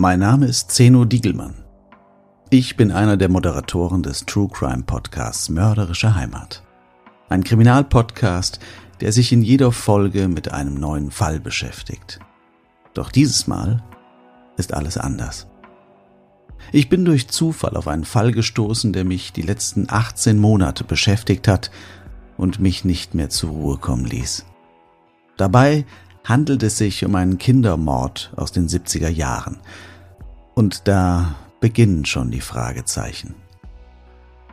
Mein Name ist Zeno Diegelmann. Ich bin einer der Moderatoren des True Crime Podcasts Mörderische Heimat. Ein Kriminalpodcast, der sich in jeder Folge mit einem neuen Fall beschäftigt. Doch dieses Mal ist alles anders. Ich bin durch Zufall auf einen Fall gestoßen, der mich die letzten 18 Monate beschäftigt hat und mich nicht mehr zur Ruhe kommen ließ. Dabei handelt es sich um einen Kindermord aus den 70er Jahren. Und da beginnen schon die Fragezeichen.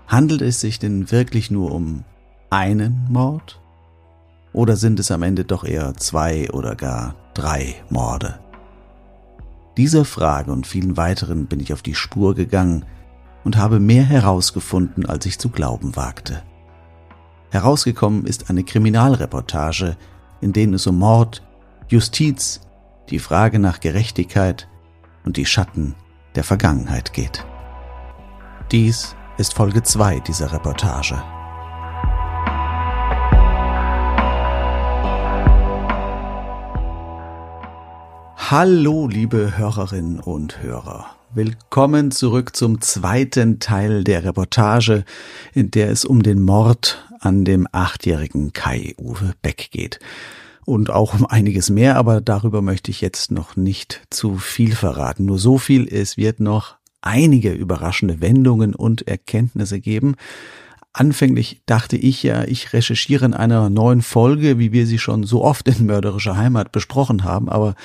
Handelt es sich denn wirklich nur um einen Mord? Oder sind es am Ende doch eher zwei oder gar drei Morde? Dieser Frage und vielen weiteren bin ich auf die Spur gegangen und habe mehr herausgefunden, als ich zu glauben wagte. Herausgekommen ist eine Kriminalreportage, in denen es um Mord, Justiz, die Frage nach Gerechtigkeit und die Schatten der Vergangenheit geht. Dies ist Folge 2 dieser Reportage. Hallo, liebe Hörerinnen und Hörer. Willkommen zurück zum zweiten Teil der Reportage, in der es um den Mord an dem achtjährigen Kai-Uwe Beck geht und auch um einiges mehr, aber darüber möchte ich jetzt noch nicht zu viel verraten. Nur so viel, es wird noch einige überraschende Wendungen und Erkenntnisse geben. Anfänglich dachte ich ja, ich recherchiere in einer neuen Folge, wie wir sie schon so oft in Mörderischer Heimat besprochen haben, aber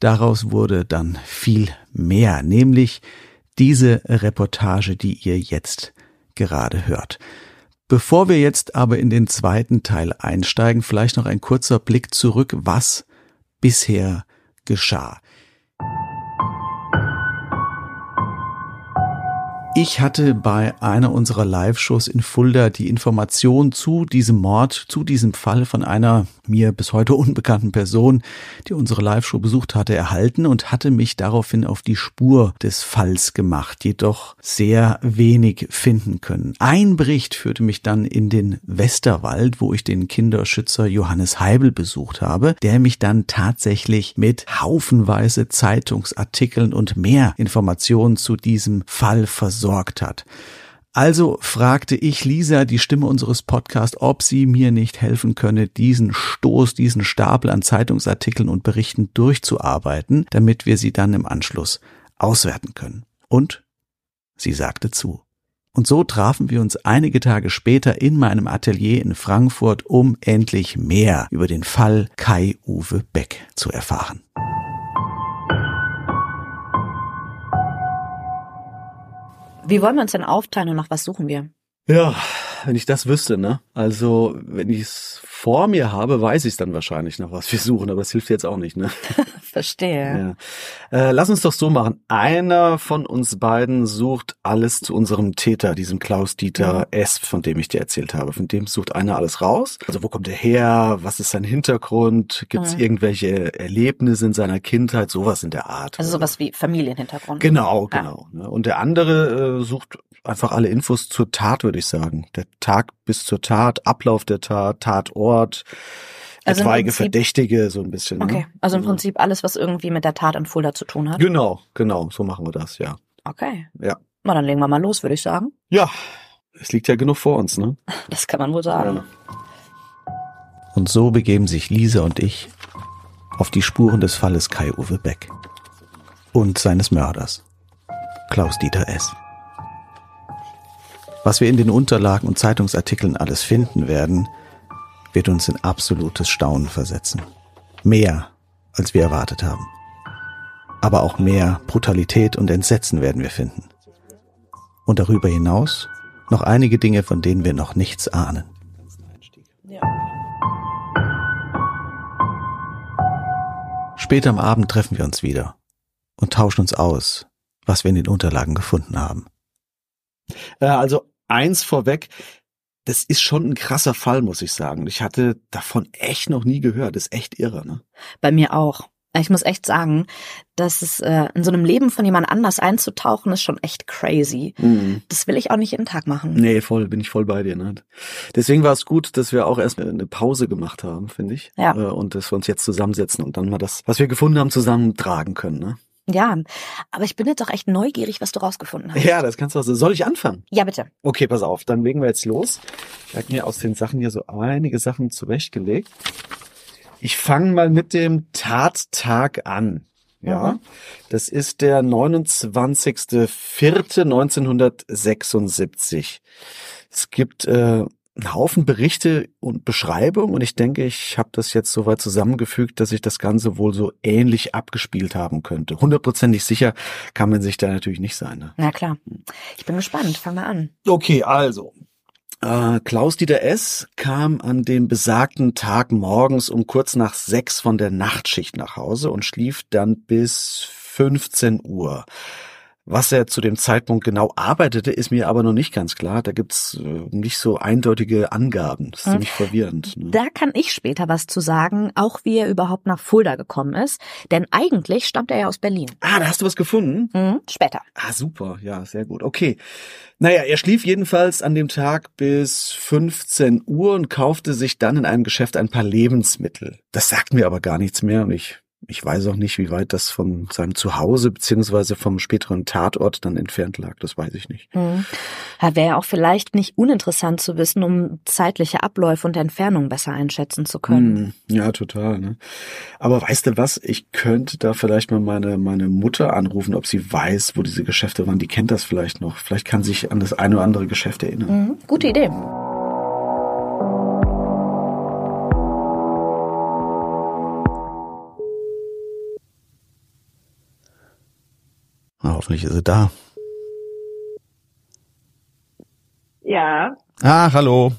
daraus wurde dann viel mehr, nämlich diese Reportage, die ihr jetzt gerade hört. Bevor wir jetzt aber in den zweiten Teil einsteigen, vielleicht noch ein kurzer Blick zurück, was bisher geschah. Ich hatte bei einer unserer Live-Shows in Fulda die Information zu diesem Mord, zu diesem Fall von einer mir bis heute unbekannten Person, die unsere Live-Show besucht hatte, erhalten und hatte mich daraufhin auf die Spur des Falls gemacht, jedoch sehr wenig finden können. Ein Bericht führte mich dann in den Westerwald, wo ich den Kinderschützer Johannes Heibel besucht habe, der mich dann tatsächlich mit haufenweise Zeitungsartikeln und mehr Informationen zu diesem Fall versorgt hat. Also fragte ich Lisa, die Stimme unseres Podcasts, ob sie mir nicht helfen könne, diesen Stoß, diesen Stapel an Zeitungsartikeln und Berichten durchzuarbeiten, damit wir sie dann im Anschluss auswerten können. Und sie sagte zu. Und so trafen wir uns einige Tage später in meinem Atelier in Frankfurt, um endlich mehr über den Fall Kai-Uwe Beck zu erfahren. Wie wollen wir uns denn aufteilen und nach was suchen wir? Ja, wenn ich das wüsste, ne? Also, wenn ich es vor mir habe, weiß ich dann wahrscheinlich nach was wir suchen, aber das hilft jetzt auch nicht, ne? Verstehe. Ja. Äh, lass uns doch so machen. Einer von uns beiden sucht alles zu unserem Täter, diesem Klaus-Dieter ja. S., von dem ich dir erzählt habe. Von dem sucht einer alles raus. Also wo kommt er her? Was ist sein Hintergrund? Gibt es ja. irgendwelche Erlebnisse in seiner Kindheit? Sowas in der Art. Also sowas wie Familienhintergrund. Genau, genau. Ja. Ne? Und der andere äh, sucht einfach alle Infos zur Tat, würde ich sagen. Der Tag bis zur Tat, Ablauf der Tat, Tatort, Also im etwaige Prinzip- Verdächtige so ein bisschen. Okay, Ne? also im Prinzip alles, was irgendwie mit der Tat in Fulda zu tun hat. Genau, genau, so machen wir das, ja. Okay. Ja. Na, dann legen wir mal los, würde ich sagen. Ja, es liegt ja genug vor uns, ne? Das kann man wohl sagen. Und so begeben sich Lisa und ich auf die Spuren des Falles Kai-Uwe Beck und seines Mörders, Klaus-Dieter S. Was wir in den Unterlagen und Zeitungsartikeln alles finden werden, wird uns in absolutes Staunen versetzen. Mehr, als wir erwartet haben. Aber auch mehr Brutalität und Entsetzen werden wir finden. Und darüber hinaus noch einige Dinge, von denen wir noch nichts ahnen. Später am Abend treffen wir uns wieder und tauschen uns aus, was wir in den Unterlagen gefunden haben. Äh, also eins vorweg, das ist schon ein krasser Fall, muss ich sagen. Ich hatte davon echt noch nie gehört. Das ist echt irre, ne? Bei mir auch. Ich muss echt sagen, dass es äh, in so einem Leben von jemand anders einzutauchen, ist schon echt crazy. Das will ich auch nicht jeden Tag machen. Nee, voll, bin ich voll bei dir. Ne? Deswegen war es gut, dass wir auch erst eine Pause gemacht haben, finde ich. Ja. Äh, Und dass wir uns jetzt zusammensetzen und dann mal das, was wir gefunden haben, zusammentragen können. Ne? Ja, aber ich bin jetzt auch echt neugierig, was du rausgefunden hast. Ja, das kannst du auch so. Soll ich anfangen? Ja, bitte. Okay, pass auf, dann legen wir jetzt los. Ich habe mir aus den Sachen hier so einige Sachen zurechtgelegt. Ich fange mal mit dem Tattag an. Ja, Mhm. das ist der 29.04.1976. Es gibt äh, einen Haufen Berichte und Beschreibungen und ich denke, ich habe das jetzt soweit zusammengefügt, dass sich das Ganze wohl so ähnlich abgespielt haben könnte. Hundertprozentig sicher kann man sich da natürlich nicht sein. Ne? Na klar. Ich bin gespannt. Fangen wir an. Okay, also. Äh, Klaus-Dieter S. kam an dem besagten Tag morgens um kurz nach sechs von der Nachtschicht nach Hause und schlief dann bis 15 Uhr. Was er zu dem Zeitpunkt genau arbeitete, ist mir aber noch nicht ganz klar. Da gibt's äh, nicht so eindeutige Angaben. Das ist Hm. ziemlich verwirrend. Ne? Da kann ich später was zu sagen, auch wie er überhaupt nach Fulda gekommen ist. Denn eigentlich stammt er ja aus Berlin. Ah, da hast du was gefunden? Mhm, später. Ah, super. Ja, sehr gut. Okay. Naja, er schlief jedenfalls an dem Tag bis 15 Uhr und kaufte sich dann in einem Geschäft ein paar Lebensmittel. Das sagt mir aber gar nichts mehr und ich, ich weiß auch nicht, wie weit das von seinem Zuhause beziehungsweise vom späteren Tatort dann entfernt lag. Das weiß ich nicht. Mhm. Ja, Wäre auch vielleicht nicht uninteressant zu wissen, um zeitliche Abläufe und Entfernung besser einschätzen zu können. Hm, ja, total. Ne? Aber weißt du was? Ich könnte da vielleicht mal meine, meine Mutter anrufen, ob sie weiß, wo diese Geschäfte waren. Die kennt das vielleicht noch. Vielleicht kann sich an das eine oder andere Geschäft erinnern. Mhm. Gute Idee. Hoffentlich ist sie da. Ja, Ah, hallo.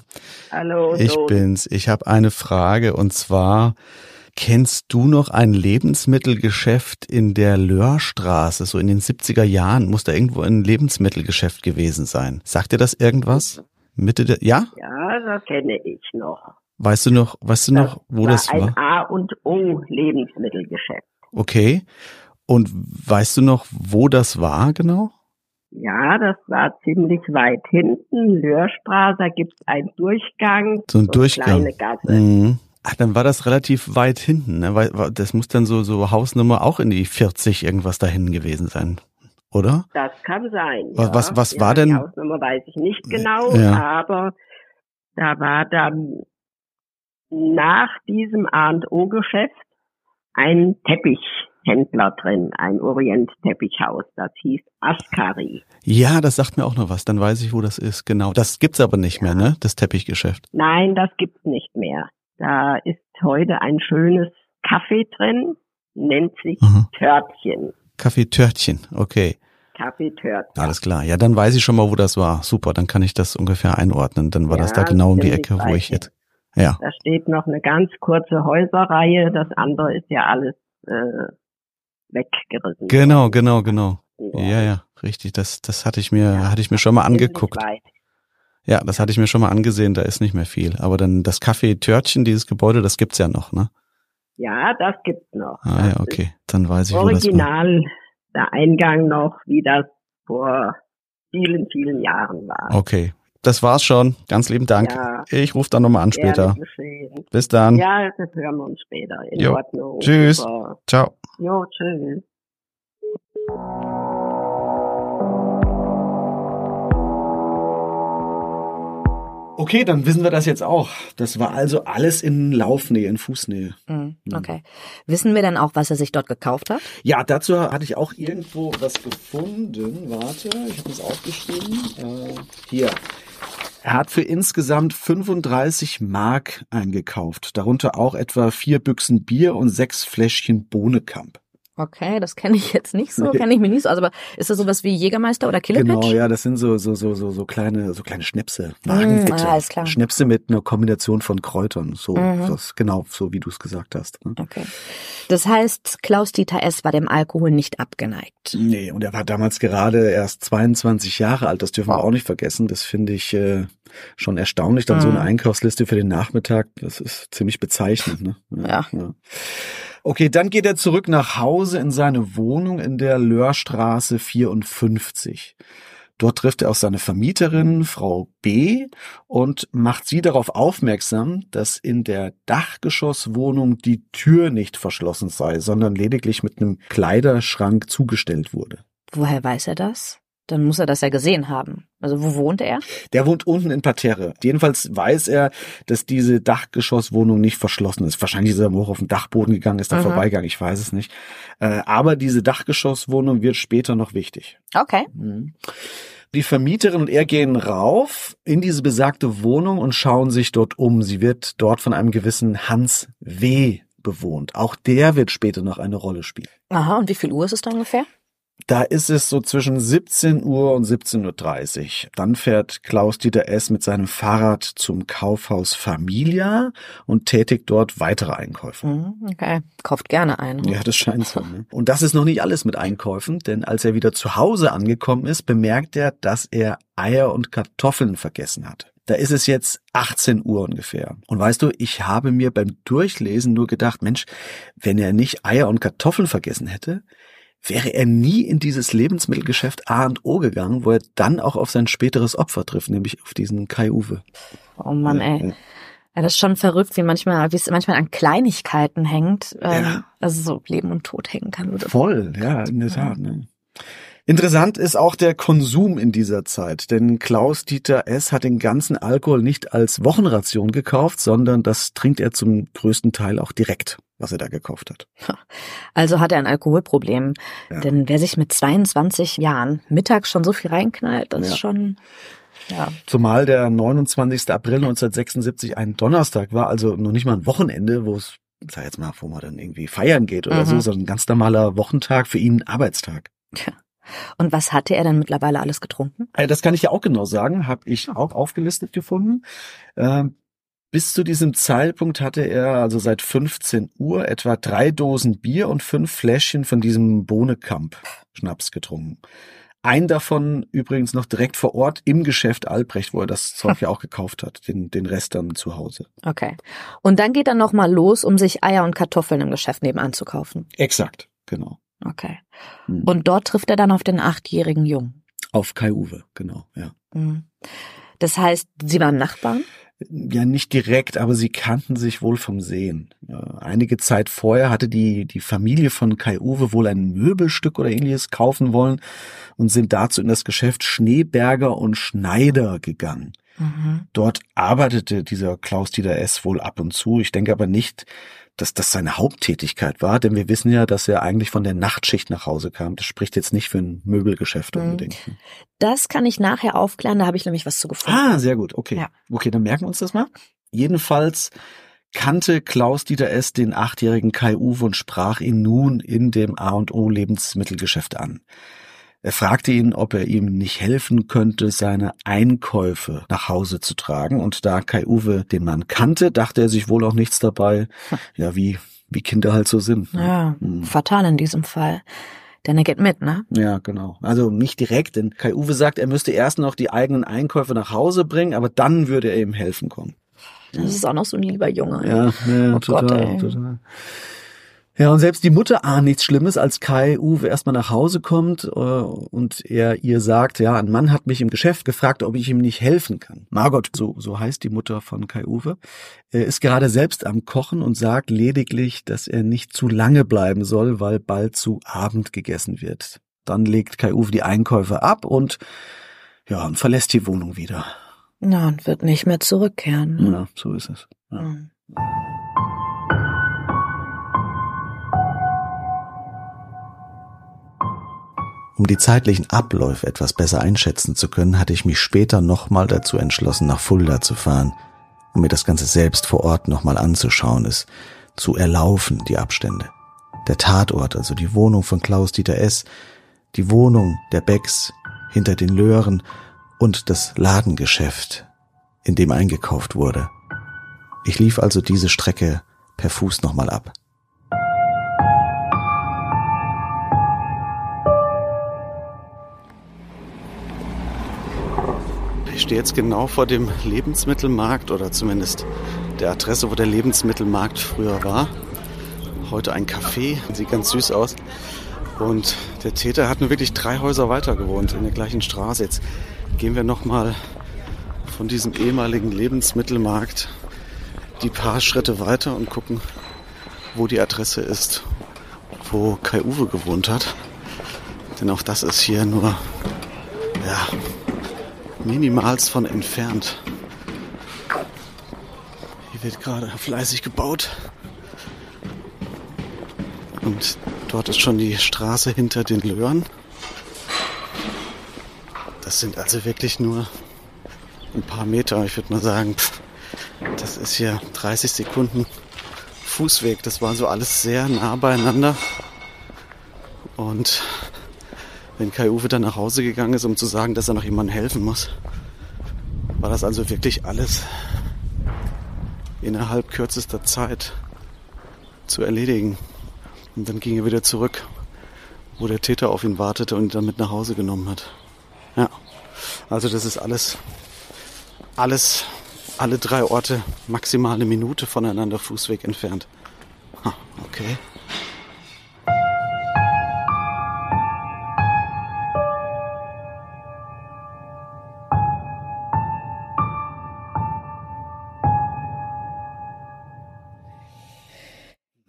hallo. Ich Sohn. bin's. Ich habe eine Frage und zwar kennst du noch ein Lebensmittelgeschäft in der Löhrstraße, so in den 70er Jahren? Muss da irgendwo ein Lebensmittelgeschäft gewesen sein? Sagt dir das irgendwas? Mitte der Ja? Ja, das kenne ich noch. Weißt du noch, weißt du noch, wo war das ein war? A und O Lebensmittelgeschäft. Okay. Und weißt du noch, wo das war genau? Ja, das war ziemlich weit hinten. Löhrstraße, da gibt's einen Durchgang. So ein eine Durchgang. Kleine Gasse. Mhm. Ach, dann war das relativ weit hinten, ne? Weil das muss dann so so Hausnummer auch in die 40 irgendwas dahin gewesen sein, oder? Das kann sein. Was- ja. was- was ja, war denn- Die Hausnummer weiß ich nicht genau, Ja. aber da war dann nach diesem A und O Teppichhändler drin, ein Orient-Teppichhaus. Das hieß Askari. Ja, das sagt mir auch noch was. Dann weiß ich, wo das ist. Genau. Das gibt's aber nicht mehr, ne? Das Teppichgeschäft. Nein, das gibt's nicht mehr. Da ist heute ein schönes Kaffee drin, nennt sich Mhm. Törtchen. Kaffee Törtchen. Okay. Kaffee Törtchen. Alles klar. Ja, dann weiß ich schon mal, wo das war. Super. Dann kann ich das ungefähr einordnen. Dann war das Ja, da genau um die Ecke, wo ich jetzt. Ja. Da steht noch eine ganz kurze Häuserreihe. Das andere ist ja alles äh, weggerissen. Genau, genau, genau. worden. Ja, ja, richtig. Das, das hatte ich mir, Ja, hatte ich mir schon mal angeguckt. Ja, das hatte ich mir schon mal angesehen. Da ist nicht mehr viel. Aber dann das Café Törtchen, dieses Gebäude, das gibt's ja noch, ne? Ja, das gibt's noch. Ah, das ja, okay. Dann weiß ich, wo Ist das war. original der Eingang noch, wie das vor vielen, vielen Jahren war. Okay. das war's schon. Ganz lieben Dank. Ja. Ich rufe dann nochmal an später. Bis dann. Ja, das hören wir uns später. In Jo. Ordnung. Tschüss. Super. Ciao. Jo, tschüss. Okay, dann wissen wir das jetzt auch. Das war also alles in Laufnähe, in Fußnähe. Mhm, Okay. Wissen wir denn auch, was er sich dort gekauft hat? Ja, dazu hatte ich auch irgendwo was gefunden. Warte, ich habe das aufgeschrieben. Äh, hier. Er hat für insgesamt 35 Mark eingekauft, darunter auch etwa vier Büchsen Bier und sechs Fläschchen Bohnekamp. Okay, das kenne ich jetzt nicht so, kenne ich mich nicht so. Also, aber ist das sowas wie Jägermeister oder Killepitch? Genau, ja, das sind so so so so so kleine so kleine Schnäpse, Mm, Magenbitte. alles klar. Schnäpse mit einer Kombination von Kräutern, so Mhm. das genau so wie du es gesagt hast. Ne? Okay. Das heißt, Klaus-Dieter S. war dem Alkohol nicht abgeneigt. Nee, und er war damals gerade erst 22 Jahre alt, das dürfen wir auch nicht vergessen. Das finde ich äh, schon erstaunlich. Dann so eine Mhm. Einkaufsliste für den Nachmittag, das ist ziemlich bezeichnend. Ne? Ja. Okay, dann geht er zurück nach Hause in seine Wohnung in der Löhrstraße 54. Dort trifft er auf seine Vermieterin, Frau B, und macht sie darauf aufmerksam, dass in der Dachgeschosswohnung die Tür nicht verschlossen sei, sondern lediglich mit einem Kleiderschrank zugestellt wurde. Woher weiß er das? Dann muss er das ja gesehen haben. Also, wo wohnt er? Der wohnt unten in Parterre. Jedenfalls weiß er, dass diese Dachgeschosswohnung nicht verschlossen ist. Wahrscheinlich ist er hoch auf den Dachboden gegangen, ist da Mhm. vorbeigegangen, ich weiß es nicht. Äh, aber diese Dachgeschosswohnung wird später noch wichtig. Okay. Die Vermieterin und er gehen rauf in diese besagte Wohnung und schauen sich dort um. Sie wird dort von einem gewissen Hans W. bewohnt. Auch der wird später noch eine Rolle spielen. Aha, und wie viel Uhr ist es da ungefähr? Da ist es so zwischen 17 Uhr und 17.30 Uhr. Dann fährt Klaus-Dieter S. mit seinem Fahrrad zum Kaufhaus Familia und tätigt dort weitere Einkäufe. Mhm, Okay. Kauft gerne ein. Ja, das scheint so. Ne? Und das ist noch nicht alles mit Einkäufen, denn als er wieder zu Hause angekommen ist, bemerkt er, dass er Eier und Kartoffeln vergessen hat. Da ist es jetzt 18 Uhr ungefähr. Und weißt du, ich habe mir beim Durchlesen nur gedacht, Mensch, wenn er nicht Eier und Kartoffeln vergessen hätte, wäre er nie in dieses Lebensmittelgeschäft A und O gegangen, wo er dann auch auf sein späteres Opfer trifft, nämlich auf diesen Kai Uwe. Oh Mann, ey. Ja, das ist schon verrückt, wie manchmal, wie es manchmal an Kleinigkeiten hängt. Ähm, Ja. Also so Leben und Tod hängen kann. Voll, ja, in der Tat. Ne? Interessant ist auch der Konsum in dieser Zeit, denn Klaus Dieter S. hat den ganzen Alkohol nicht als Wochenration gekauft, sondern das trinkt er zum größten Teil auch direkt, was er da gekauft hat. Also hat er ein Alkoholproblem. Ja. Denn wer sich mit 22 Jahren mittags schon so viel reinknallt, das Ja. ist schon, ja. Zumal der 29. April 1976 ein Donnerstag war, also noch nicht mal ein Wochenende, wo es, sag jetzt mal, wo man dann irgendwie feiern geht oder Mhm. so, sondern ein ganz normaler Wochentag, für ihn ein Arbeitstag. Und was hatte er denn mittlerweile alles getrunken? Äh, Das kann ich ja auch genau sagen, habe ich auch aufgelistet gefunden. Ähm, Bis zu diesem Zeitpunkt hatte er also seit 15 Uhr etwa drei Dosen Bier und fünf Fläschchen von diesem Bohnekamp Schnaps getrunken. Ein davon übrigens noch direkt vor Ort im Geschäft Albrecht, wo er das Zeug ja auch gekauft hat, den, den Rest dann zu Hause. Okay. Und dann geht er nochmal los, um sich Eier und Kartoffeln im Geschäft nebenan zu kaufen. Exakt, genau. Okay. Hm. Und dort trifft er dann auf den achtjährigen Jungen. Auf Kai Uwe, genau, ja. Mhm. Das heißt, sie waren Nachbarn? Ja, nicht direkt, aber sie kannten sich wohl vom Sehen. Einige Zeit vorher hatte die, die Familie von Kai Uwe wohl ein Möbelstück oder ähnliches kaufen wollen und sind dazu in das Geschäft Schneeberger und Schneider gegangen. Mhm. Dort arbeitete dieser Klaus-Dieter S. wohl ab und zu. Ich denke aber nicht, dass das seine Haupttätigkeit war, denn wir wissen ja, dass er eigentlich von der Nachtschicht nach Hause kam. Das spricht jetzt nicht für ein Möbelgeschäft Mhm. unbedingt. Das kann ich nachher aufklären, da habe ich nämlich was zu gefunden. Ah, sehr gut. Okay. Ja. Okay, dann merken wir uns das mal. Jedenfalls kannte Klaus-Dieter S. den achtjährigen Kai Uwe und sprach ihn nun in dem A&O Lebensmittelgeschäft an. Er fragte ihn, ob er ihm nicht helfen könnte, seine Einkäufe nach Hause zu tragen. Und da Kai Uwe den Mann kannte, dachte er sich wohl auch nichts dabei. Ja, wie, wie Kinder halt so sind. ne? Ja, Hm. fatal in diesem Fall. Denn er geht mit, ne? Ja, genau. Also nicht direkt, denn Kai Uwe sagt, er müsste erst noch die eigenen Einkäufe nach Hause bringen, aber dann würde er ihm helfen kommen. Das ist auch noch so ein lieber Junge. Ja, ja Oh total, Gott, total. Ja, und selbst die Mutter ahnt nichts Schlimmes, als Kai Uwe erstmal nach Hause kommt äh, und er ihr sagt, ja, ein Mann hat mich im Geschäft gefragt, ob ich ihm nicht helfen kann. Margot, so, so heißt die Mutter von Kai Uwe, er ist gerade selbst am Kochen und sagt lediglich, dass er nicht zu lange bleiben soll, weil bald zu Abend gegessen wird. Dann legt Kai Uwe die Einkäufe ab und ja, und verlässt die Wohnung wieder. Na, und wird nicht mehr zurückkehren. Ne? Ja, so ist es. Ja. Mhm. Um die zeitlichen Abläufe etwas besser einschätzen zu können, hatte ich mich später nochmal dazu entschlossen, nach Fulda zu fahren, um mir das Ganze selbst vor Ort nochmal anzuschauen, es zu erlaufen, die Abstände. Der Tatort, also die Wohnung von Klaus-Dieter S., die Wohnung der Becks hinter den Löhren und das Ladengeschäft, in dem eingekauft wurde. Ich lief also diese Strecke per Fuß nochmal ab. Stehe jetzt genau vor dem Lebensmittelmarkt oder zumindest der Adresse, wo der Lebensmittelmarkt früher war. Heute ein Café, sieht ganz süß aus. Und der Täter hat nur wirklich drei Häuser weiter gewohnt in der gleichen Straße. Jetzt gehen wir nochmal von diesem ehemaligen Lebensmittelmarkt die paar Schritte weiter und gucken, wo die Adresse ist, wo Kai Uwe gewohnt hat. Denn auch das ist hier nur, ja, minimals von entfernt. Hier wird gerade fleißig gebaut. Und dort ist schon die Straße hinter den Löhren. Das sind also wirklich nur ein paar Meter. Ich würde mal sagen, das ist hier 30 Sekunden Fußweg. Das war so alles sehr nah beieinander. Und wenn Kai Uwe dann nach Hause gegangen ist, um zu sagen, dass er noch jemandem helfen muss, war das also wirklich alles innerhalb kürzester Zeit zu erledigen. Und dann ging er wieder zurück, wo der Täter auf ihn wartete und ihn dann mit nach Hause genommen hat. Ja, also das ist alles, alles, alle drei Orte maximale Minute voneinander Fußweg entfernt. Ha, okay.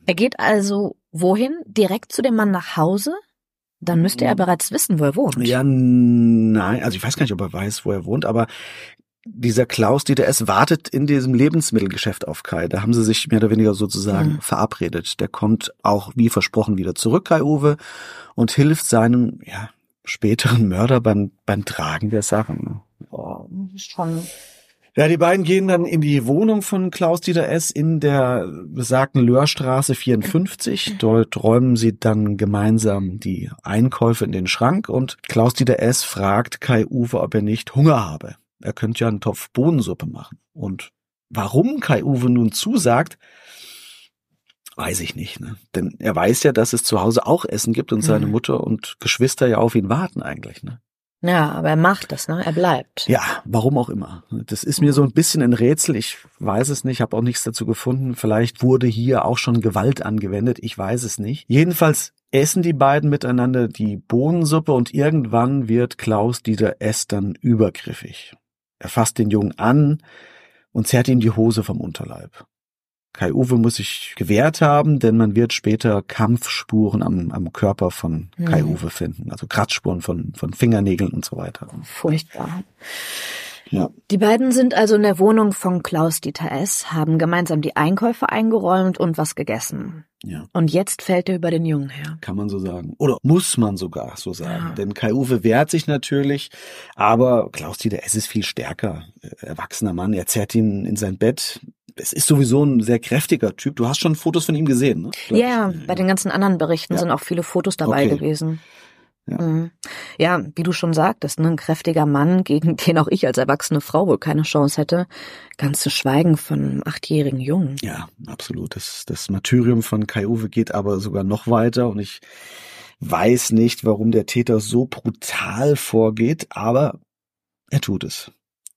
Er geht also wohin? Direkt zu dem Mann nach Hause? Dann müsste er bereits wissen, wo er wohnt. Ja, nein, also ich weiß gar nicht, ob er weiß, wo er wohnt, aber dieser Klaus Dieter S. wartet in diesem Lebensmittelgeschäft auf Kai. Da haben sie sich mehr oder weniger sozusagen Mhm. verabredet. Der kommt auch wie versprochen wieder zurück, Kai Uwe, und hilft seinem ja, späteren Mörder beim, beim Tragen der Sachen. Oh, schon. Ja, die beiden gehen dann in die Wohnung von Klaus Dieter S. in der besagten Löhrstraße 54. Dort räumen sie dann gemeinsam die Einkäufe in den Schrank und Klaus Dieter S. fragt Kai Uwe, ob er nicht Hunger habe. Er könnte ja einen Topf Bohnensuppe machen. Und warum Kai Uwe nun zusagt, weiß ich nicht. Ne? Denn er weiß ja, dass es zu Hause auch Essen gibt und seine Mhm. Mutter und Geschwister ja auf ihn warten eigentlich. Ne? Ja, aber er macht das, ne? Er bleibt. Ja, warum auch immer. Das ist mir so ein bisschen ein Rätsel. Ich weiß es nicht, habe auch nichts dazu gefunden. Vielleicht wurde hier auch schon Gewalt angewendet. Ich weiß es nicht. Jedenfalls essen die beiden miteinander die Bohnensuppe und irgendwann wird Klaus Dieter S. dann übergriffig. Er fasst den Jungen an und zerrt ihm die Hose vom Unterleib. Kai Uwe muss sich gewehrt haben, denn man wird später Kampfspuren am, am Körper von Kai Mhm. Uwe finden, also Kratzspuren von, von Fingernägeln und so weiter. Furchtbar. Ja. Die beiden sind also in der Wohnung von Klaus Dieter S., haben gemeinsam die Einkäufe eingeräumt und was gegessen. Ja, Und jetzt fällt er über den Jungen her. kann man so sagen. Oder muss man sogar so sagen. Ja. Denn Kai-Uwe wehrt sich natürlich, aber Klaus Dieter S. ist viel stärker. Äh, Erwachsener Mann, er zerrt ihn in sein Bett. Es ist sowieso ein sehr kräftiger Typ. Du hast schon Fotos von ihm gesehen, ne? Ja, ich. bei den ganzen anderen Berichten Ja. sind auch viele Fotos dabei Okay. gewesen. Ja. Mhm. ja, wie du schon sagtest, ne, ein kräftiger Mann, gegen den auch ich als erwachsene Frau wohl keine Chance hätte. Ganz zu schweigen von einem achtjährigen Jungen. Ja, absolut. Das, das Martyrium von Kai-Uwe geht aber sogar noch weiter und ich weiß nicht, warum der Täter so brutal vorgeht, aber er tut es.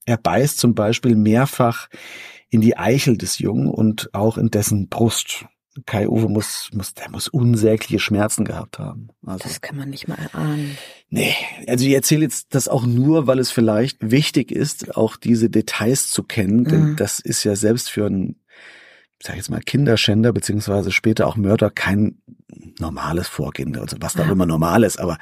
Er beißt zum Beispiel mehrfach in die Eichel des Jungen und auch in dessen Brust. Kai Uwe muss, muss, der muss unsägliche Schmerzen gehabt haben. Also, das kann man nicht mal erahnen. Nee, also ich erzähle jetzt das auch nur, weil es vielleicht wichtig ist, auch diese Details zu kennen, denn mhm. das ist ja selbst für einen, sag ich jetzt mal, Kinderschänder beziehungsweise später auch Mörder kein normales Vorgehen, also was da ja. immer normal ist, aber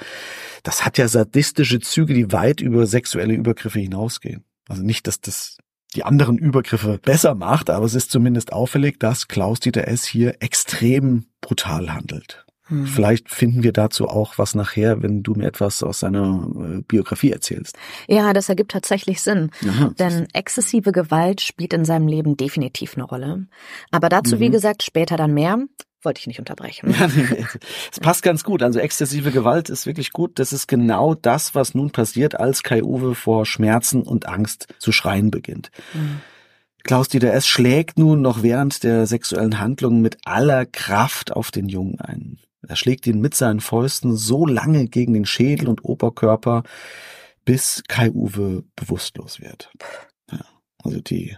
das hat ja sadistische Züge, die weit über sexuelle Übergriffe hinausgehen. Also nicht, dass das die anderen Übergriffe besser macht, aber es ist zumindest auffällig, dass Klaus-Dieter S. hier extrem brutal handelt. Hm. Vielleicht finden wir dazu auch was nachher, wenn du mir etwas aus seiner äh, Biografie erzählst. Ja, das ergibt tatsächlich Sinn. Aha. Denn exzessive Gewalt spielt in seinem Leben definitiv eine Rolle. Aber dazu, mhm. wie gesagt, später dann mehr wollte ich nicht unterbrechen. Es passt ganz gut. Also exzessive Gewalt ist wirklich gut. Das ist genau das, was nun passiert, als Kai Uwe vor Schmerzen und Angst zu schreien beginnt. Mhm. Klaus-Dieter S. schlägt nun noch während der sexuellen Handlungen mit aller Kraft auf den Jungen ein. Er schlägt ihn mit seinen Fäusten so lange gegen den Schädel und Oberkörper, bis Kai Uwe bewusstlos wird. Ja, also die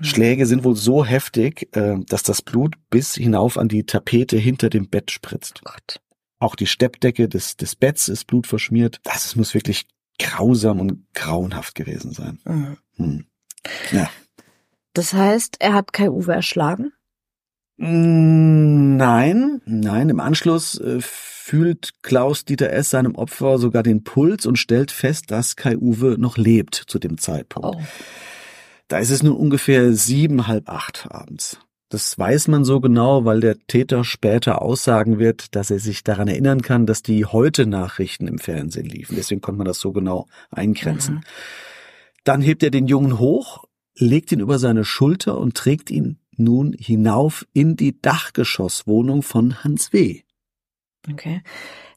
Schläge sind wohl so heftig, äh, dass das Blut bis hinauf an die Tapete hinter dem Bett spritzt. Gott. Auch die Steppdecke des, des Betts ist blutverschmiert. Das muss wirklich grausam und grauenhaft gewesen sein. Mhm. Hm. Ja. Das heißt, er hat Kai Uwe erschlagen? Mm, nein, nein. Im Anschluss äh, fühlt Klaus Dieter S. seinem Opfer sogar den Puls und stellt fest, dass Kai Uwe noch lebt zu dem Zeitpunkt. Oh. Da ist es nun ungefähr sieben, halb acht abends. Das weiß man so genau, weil der Täter später aussagen wird, dass er sich daran erinnern kann, dass die heute Nachrichten im Fernsehen liefen. Deswegen konnte man das so genau eingrenzen. Mhm. Dann hebt er den Jungen hoch, legt ihn über seine Schulter und trägt ihn nun hinauf in die Dachgeschosswohnung von Hans W. Okay.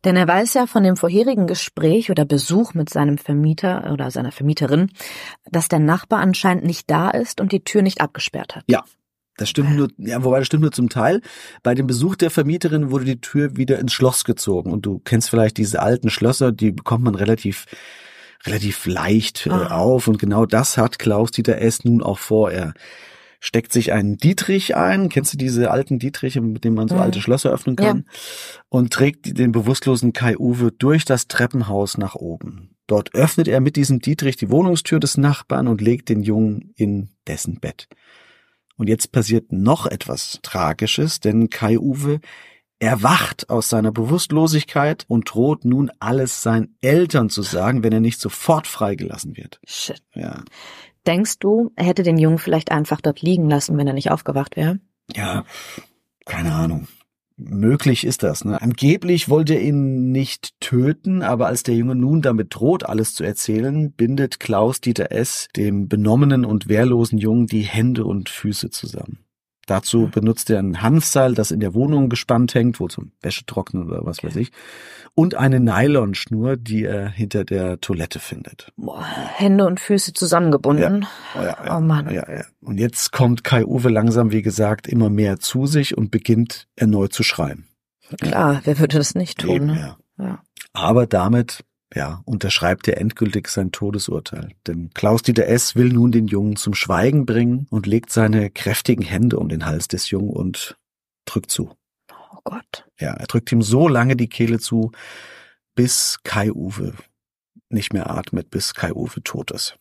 Denn er weiß ja von dem vorherigen Gespräch oder Besuch mit seinem Vermieter oder seiner Vermieterin, dass der Nachbar anscheinend nicht da ist und die Tür nicht abgesperrt hat. Ja. Das stimmt nur, ja, wobei das stimmt nur zum Teil. Bei dem Besuch der Vermieterin wurde die Tür wieder ins Schloss gezogen. Und du kennst vielleicht diese alten Schlösser, die bekommt man relativ, relativ leicht äh, ah. auf. Und genau das hat Klaus-Dieter S. nun auch vor. Er steckt sich einen Dietrich ein. Kennst du diese alten Dietriche, mit denen man so mhm. alte Schlösser öffnen kann? Ja. Und trägt den bewusstlosen Kai Uwe durch das Treppenhaus nach oben. Dort öffnet er mit diesem Dietrich die Wohnungstür des Nachbarn und legt den Jungen in dessen Bett. Und jetzt passiert noch etwas Tragisches, denn Kai Uwe erwacht aus seiner Bewusstlosigkeit und droht nun alles seinen Eltern zu sagen, wenn er nicht sofort freigelassen wird. Shit. Ja. Denkst du, er hätte den Jungen vielleicht einfach dort liegen lassen, wenn er nicht aufgewacht wäre? Ja, keine Ahnung. Möglich ist das. Ne? Angeblich wollte er ihn nicht töten, aber als der Junge nun damit droht, alles zu erzählen, bindet Klaus Dieter S. dem benommenen und wehrlosen Jungen die Hände und Füße zusammen. Dazu benutzt er ein Hanfseil, das in der Wohnung gespannt hängt, wohl zum Wäschetrocknen oder was weiß ich. Und eine Nylonschnur, die er hinter der Toilette findet. Boah, Hände und Füße zusammengebunden. Ja, ja, ja, oh Mann. Ja, ja. Und jetzt kommt Kai Uwe langsam, wie gesagt, immer mehr zu sich und beginnt erneut zu schreien. Klar, wer würde das nicht tun? Eben, ne? ja. Aber damit ja, unterschreibt er endgültig sein Todesurteil. Denn Klaus-Dieter S. will nun den Jungen zum Schweigen bringen und legt seine kräftigen Hände um den Hals des Jungen und drückt zu. Oh Gott. Ja, er drückt ihm so lange die Kehle zu, bis Kai Uwe nicht mehr atmet, bis Kai Uwe tot ist.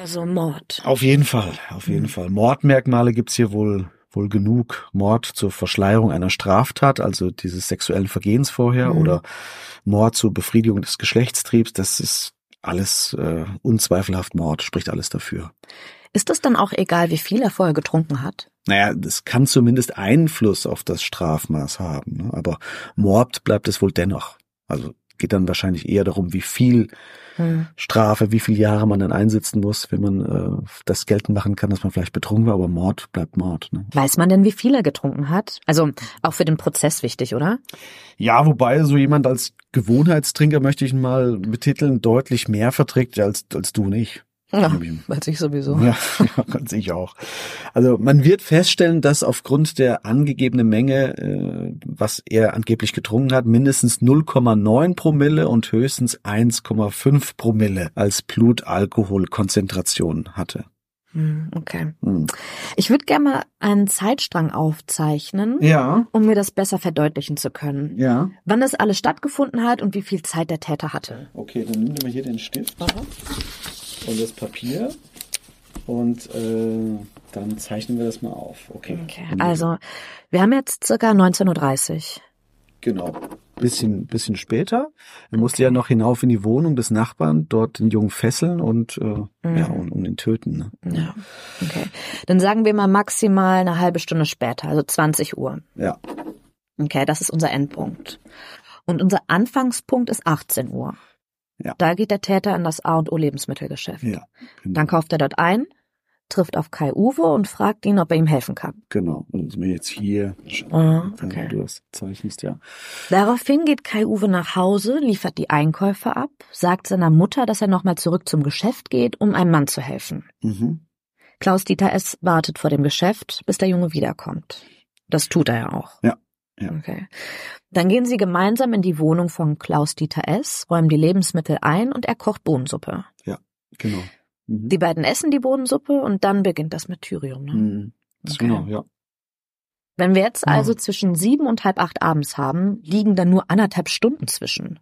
Also Mord. Auf jeden Fall, auf jeden mhm. Fall. Mordmerkmale gibt's hier wohl wohl genug. Mord zur Verschleierung einer Straftat, also dieses sexuellen Vergehens vorher, mhm. oder Mord zur Befriedigung des Geschlechtstriebs. Das ist alles äh, unzweifelhaft Mord, spricht alles dafür. Ist es dann auch egal, wie viel er vorher getrunken hat? Naja, das kann zumindest Einfluss auf das Strafmaß haben. Ne? Aber Mord bleibt es wohl dennoch. Also geht dann wahrscheinlich eher darum, wie viel hm. Strafe, wie viele Jahre man dann einsitzen muss, wenn man äh, das geltend machen kann, dass man vielleicht betrunken war, aber Mord bleibt Mord. Ne? Weiß man denn, wie viel er getrunken hat? Also auch für den Prozess wichtig, oder? Ja, wobei so jemand als Gewohnheitstrinker möchte ich ihn mal betiteln, deutlich mehr verträgt als, als du nicht. Ja, weiß ich sowieso. Ja, ganz ich auch. Also man wird feststellen, dass aufgrund der angegebenen Menge, äh, was er angeblich getrunken hat, mindestens 0,9 Promille und höchstens 1,5 Promille als Blutalkoholkonzentration hatte. Hm, Okay. Hm. Ich würde gerne mal einen Zeitstrang aufzeichnen, Ja, um mir das besser verdeutlichen zu können. ja. Wann das alles stattgefunden hat und wie viel Zeit der Täter hatte. Okay, dann nimm mal hier den Stift und das Papier und äh, dann zeichnen wir das mal auf. Okay. Okay, also wir haben jetzt circa 19.30 Uhr. Genau. Bisschen, bisschen später. Er musste ja noch hinauf in die Wohnung des Nachbarn, dort den Jungen fesseln und, äh, ja, und, und ihn töten. Ne? Ja, okay. Dann sagen wir mal maximal eine halbe Stunde später, also 20 Uhr. Ja. Okay, das ist unser Endpunkt. Und unser Anfangspunkt ist 18 Uhr. Ja. Da geht der Täter in das A und O Lebensmittelgeschäft. Ja. Genau. Dann kauft er dort ein, trifft auf Kai Uwe und fragt ihn, ob er ihm helfen kann. Genau. Und sind wir jetzt hier, Ah, okay. du das zeichnest, ja. Daraufhin geht Kai Uwe nach Hause, liefert die Einkäufe ab, sagt seiner Mutter, dass er nochmal zurück zum Geschäft geht, um einem Mann zu helfen. Mhm. Klaus-Dieter S. wartet vor dem Geschäft, bis der Junge wiederkommt. Das tut er ja auch. Ja, ja. Okay. Dann gehen sie gemeinsam in die Wohnung von Klaus-Dieter S., räumen die Lebensmittel ein und er kocht Bohnensuppe. Genau. Mhm. Die beiden essen die Bohnensuppe und dann beginnt das Martyrium. Ne? Mhm. Okay. Genau, ja. Wenn wir jetzt Ja. also zwischen sieben und halb acht abends haben, liegen dann nur anderthalb Stunden zwischen.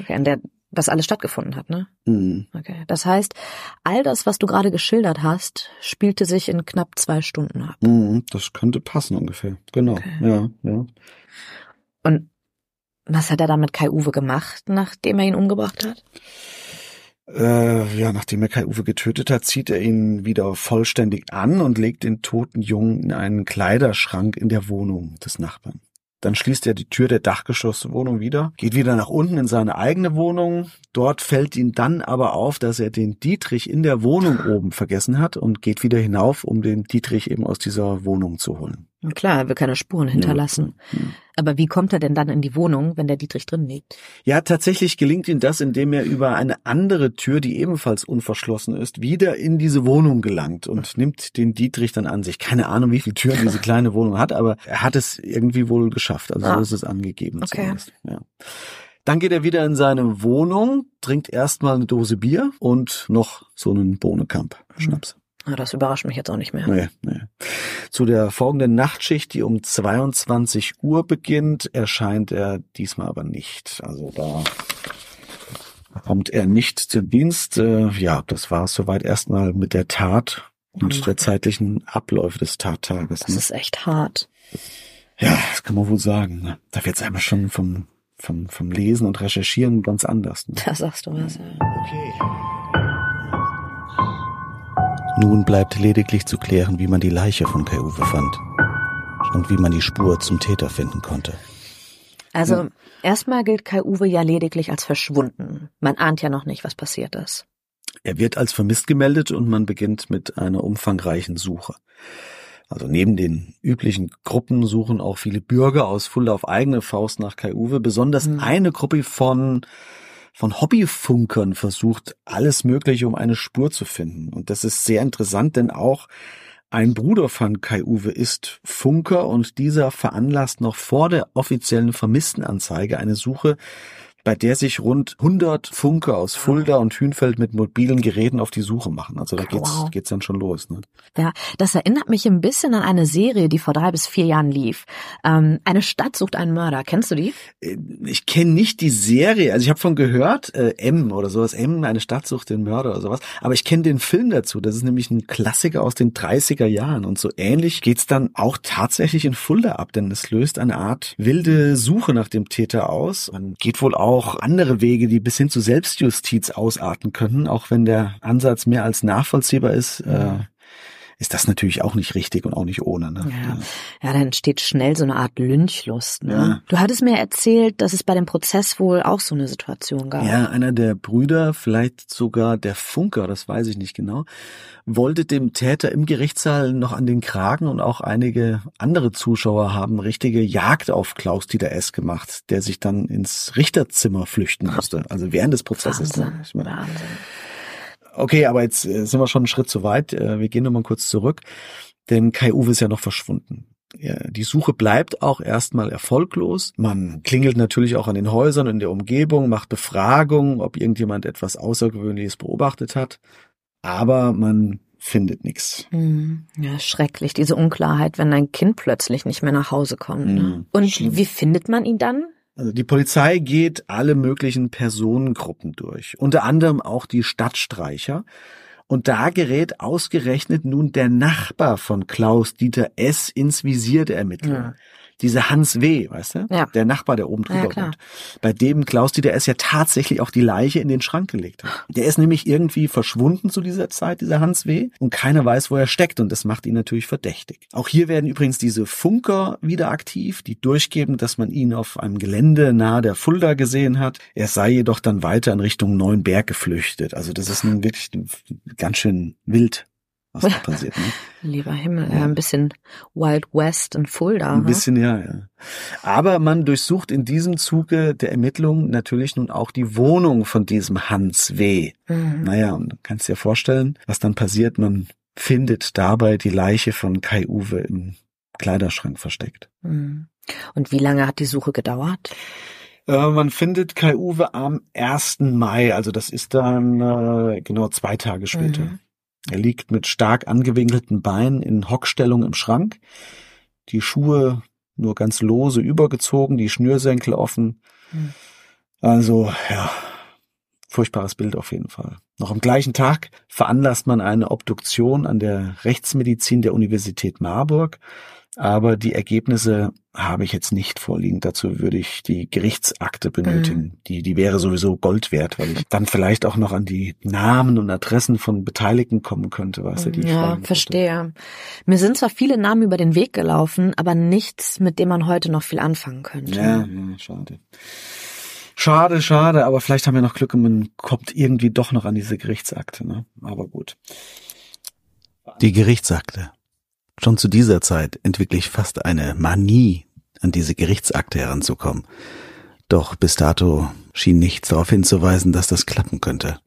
Okay, in der das alles stattgefunden hat, ne? Mhm. Okay. Das heißt, all das, was du gerade geschildert hast, spielte sich in knapp zwei Stunden ab. Mhm. Das könnte passen ungefähr. Genau. Okay. Ja, ja. Und was hat er dann mit Kai Uwe gemacht, nachdem er ihn umgebracht hat? Äh, ja, nachdem er Kai Uwe getötet hat, zieht er ihn wieder vollständig an und legt den toten Jungen in einen Kleiderschrank in der Wohnung des Nachbarn. Dann schließt er die Tür der Dachgeschosswohnung wieder, geht wieder nach unten in seine eigene Wohnung. Dort fällt ihm dann aber auf, dass er den Dietrich in der Wohnung oben vergessen hat und geht wieder hinauf, um den Dietrich eben aus dieser Wohnung zu holen. Na klar, er will keine Spuren hinterlassen. Hm. Aber wie kommt er denn dann in die Wohnung, wenn der Dietrich drin liegt? Ja, tatsächlich gelingt ihm das, indem er über eine andere Tür, die ebenfalls unverschlossen ist, wieder in diese Wohnung gelangt und nimmt den Dietrich dann an sich. Keine Ahnung, wie viele Türen diese kleine Wohnung hat, aber er hat es irgendwie wohl geschafft. Also Ah. so ist es angegeben. Okay. zumindest. Ja. Dann geht er wieder in seine Wohnung, trinkt erstmal eine Dose Bier und noch so einen Bohnekamp Schnaps. Ah, das überrascht mich jetzt auch nicht mehr. Nee, nee. Zu der folgenden Nachtschicht, die um 22 Uhr beginnt, erscheint er diesmal aber nicht. Also da kommt er nicht zum Dienst. Äh, Ja, das war es soweit erstmal mit der Tat und der zeitlichen Abläufe des Tattages. Das Ne? ist echt hart. Ja, das kann man wohl sagen. Ne? Da wird's einmal schon vom, vom, vom Lesen und Recherchieren ganz anders. Ne? Da sagst du was. Ja. Okay. Nun bleibt lediglich zu klären, wie man die Leiche von Kai Uwe fand und wie man die Spur zum Täter finden konnte. Also, erstmal gilt Kai Uwe ja lediglich als verschwunden. Man ahnt ja noch nicht, was passiert ist. Er wird als vermisst gemeldet und man beginnt mit einer umfangreichen Suche. Also neben den üblichen Gruppen suchen auch viele Bürger aus Fulda auf eigene Faust nach Kai Uwe. Besonders Mhm. eine Gruppe von von Hobbyfunkern versucht alles Mögliche, um eine Spur zu finden. Und das ist sehr interessant, denn auch ein Bruder von Kai Uwe ist Funker und dieser veranlasst noch vor der offiziellen Vermisstenanzeige eine Suche, bei der sich rund 100 Funker aus Fulda und Hünfeld mit mobilen Geräten auf die Suche machen. Also da geht's, Wow. geht's dann schon los. Ne? Ja, das erinnert mich ein bisschen an eine Serie, die vor drei bis vier Jahren lief. Ähm, eine Stadt sucht einen Mörder. Kennst du die? Äh, Ich kenne nicht die Serie, also ich habe von gehört, äh, M oder sowas, M, eine Stadt sucht den Mörder oder sowas, aber ich kenne den Film dazu, das ist nämlich ein Klassiker aus den 30er Jahren und so ähnlich geht's dann auch tatsächlich in Fulda ab, denn es löst eine Art wilde Suche nach dem Täter aus. Man geht wohl auch andere Wege, die bis hin zu Selbstjustiz ausarten können, auch wenn der Ansatz mehr als nachvollziehbar ist, äh, ist das natürlich auch nicht richtig und auch nicht ohne. Ne? Ja. Ja, dann entsteht schnell so eine Art Lynchlust. Ne? Ja. Du hattest mir erzählt, dass es bei dem Prozess wohl auch so eine Situation gab. Ja, einer der Brüder, vielleicht sogar der Funker, das weiß ich nicht genau, wollte dem Täter im Gerichtssaal noch an den Kragen und auch einige andere Zuschauer haben richtige Jagd auf Klaus-Dieter S. gemacht, der sich dann ins Richterzimmer flüchten musste, also während des Prozesses. Wahnsinn, meine, Wahnsinn. Okay, aber jetzt äh, sind wir schon einen Schritt zu weit. Äh, Wir gehen nochmal kurz zurück, denn Kai Uwe ist ja noch verschwunden. Die Suche bleibt auch erstmal erfolglos. Man klingelt natürlich auch an den Häusern in der Umgebung, macht Befragungen, ob irgendjemand etwas Außergewöhnliches beobachtet hat. Aber man findet nichts. Hm, Ja, schrecklich, diese Unklarheit, wenn ein Kind plötzlich nicht mehr nach Hause kommt. Ne? Hm, Und schlimm. wie findet man ihn dann? Also die Polizei geht alle möglichen Personengruppen durch, unter anderem auch die Stadtstreicher. Und da gerät ausgerechnet nun der Nachbar von Klaus Dieter S. ins Visier der Ermittler. Ja. Dieser Hans W., weißt du? Ja. Der Nachbar, der oben Ja, drüber klar. wohnt. Bei dem Klaus Dieter S. ja tatsächlich auch die Leiche in den Schrank gelegt hat. Der ist nämlich irgendwie verschwunden zu dieser Zeit, dieser Hans W. Und keiner weiß, wo er steckt. Und das macht ihn natürlich verdächtig. Auch hier werden übrigens diese Funker wieder aktiv, die durchgeben, dass man ihn auf einem Gelände nahe der Fulda gesehen hat. Er sei jedoch dann weiter in Richtung Neuenberg geflüchtet. Also das ist nun wirklich ganz schön wild, was da passiert. Ne? Lieber Himmel, Ja. ein bisschen Wild West und Fulda. Ein ne? bisschen, ja, ja. Aber man durchsucht in diesem Zuge der Ermittlungen natürlich nun auch die Wohnung von diesem Hans W. Mhm. Naja, und du kannst dir vorstellen, was dann passiert. Man findet dabei die Leiche von Kai Uwe im Kleiderschrank versteckt. Mhm. Und wie lange hat die Suche gedauert? Äh, man findet Kai Uwe am 1. Mai, also das ist dann äh, genau zwei Tage später. Mhm. Er liegt mit stark angewinkelten Beinen in Hockstellung im Schrank, die Schuhe nur ganz lose übergezogen, die Schnürsenkel offen. Mhm. Also, ja, furchtbares Bild auf jeden Fall. Noch am gleichen Tag veranlasst man eine Obduktion an der Rechtsmedizin der Universität Marburg. Aber die Ergebnisse habe ich jetzt nicht vorliegen. Dazu würde ich die Gerichtsakte benötigen. Die, die wäre sowieso Gold wert, weil ich dann vielleicht auch noch an die Namen und Adressen von Beteiligten kommen könnte, weißt du, die ja, verstehe. Mir sind zwar viele Namen über den Weg gelaufen, aber nichts, mit dem man heute noch viel anfangen könnte. Ja, ja, schade. Schade, schade, aber vielleicht haben wir noch Glück und man kommt irgendwie doch noch an diese Gerichtsakte, ne? Aber gut. Die Gerichtsakte. Schon zu dieser Zeit entwickle ich fast eine Manie, an diese Gerichtsakte heranzukommen. Doch bis dato schien nichts darauf hinzuweisen, dass das klappen könnte.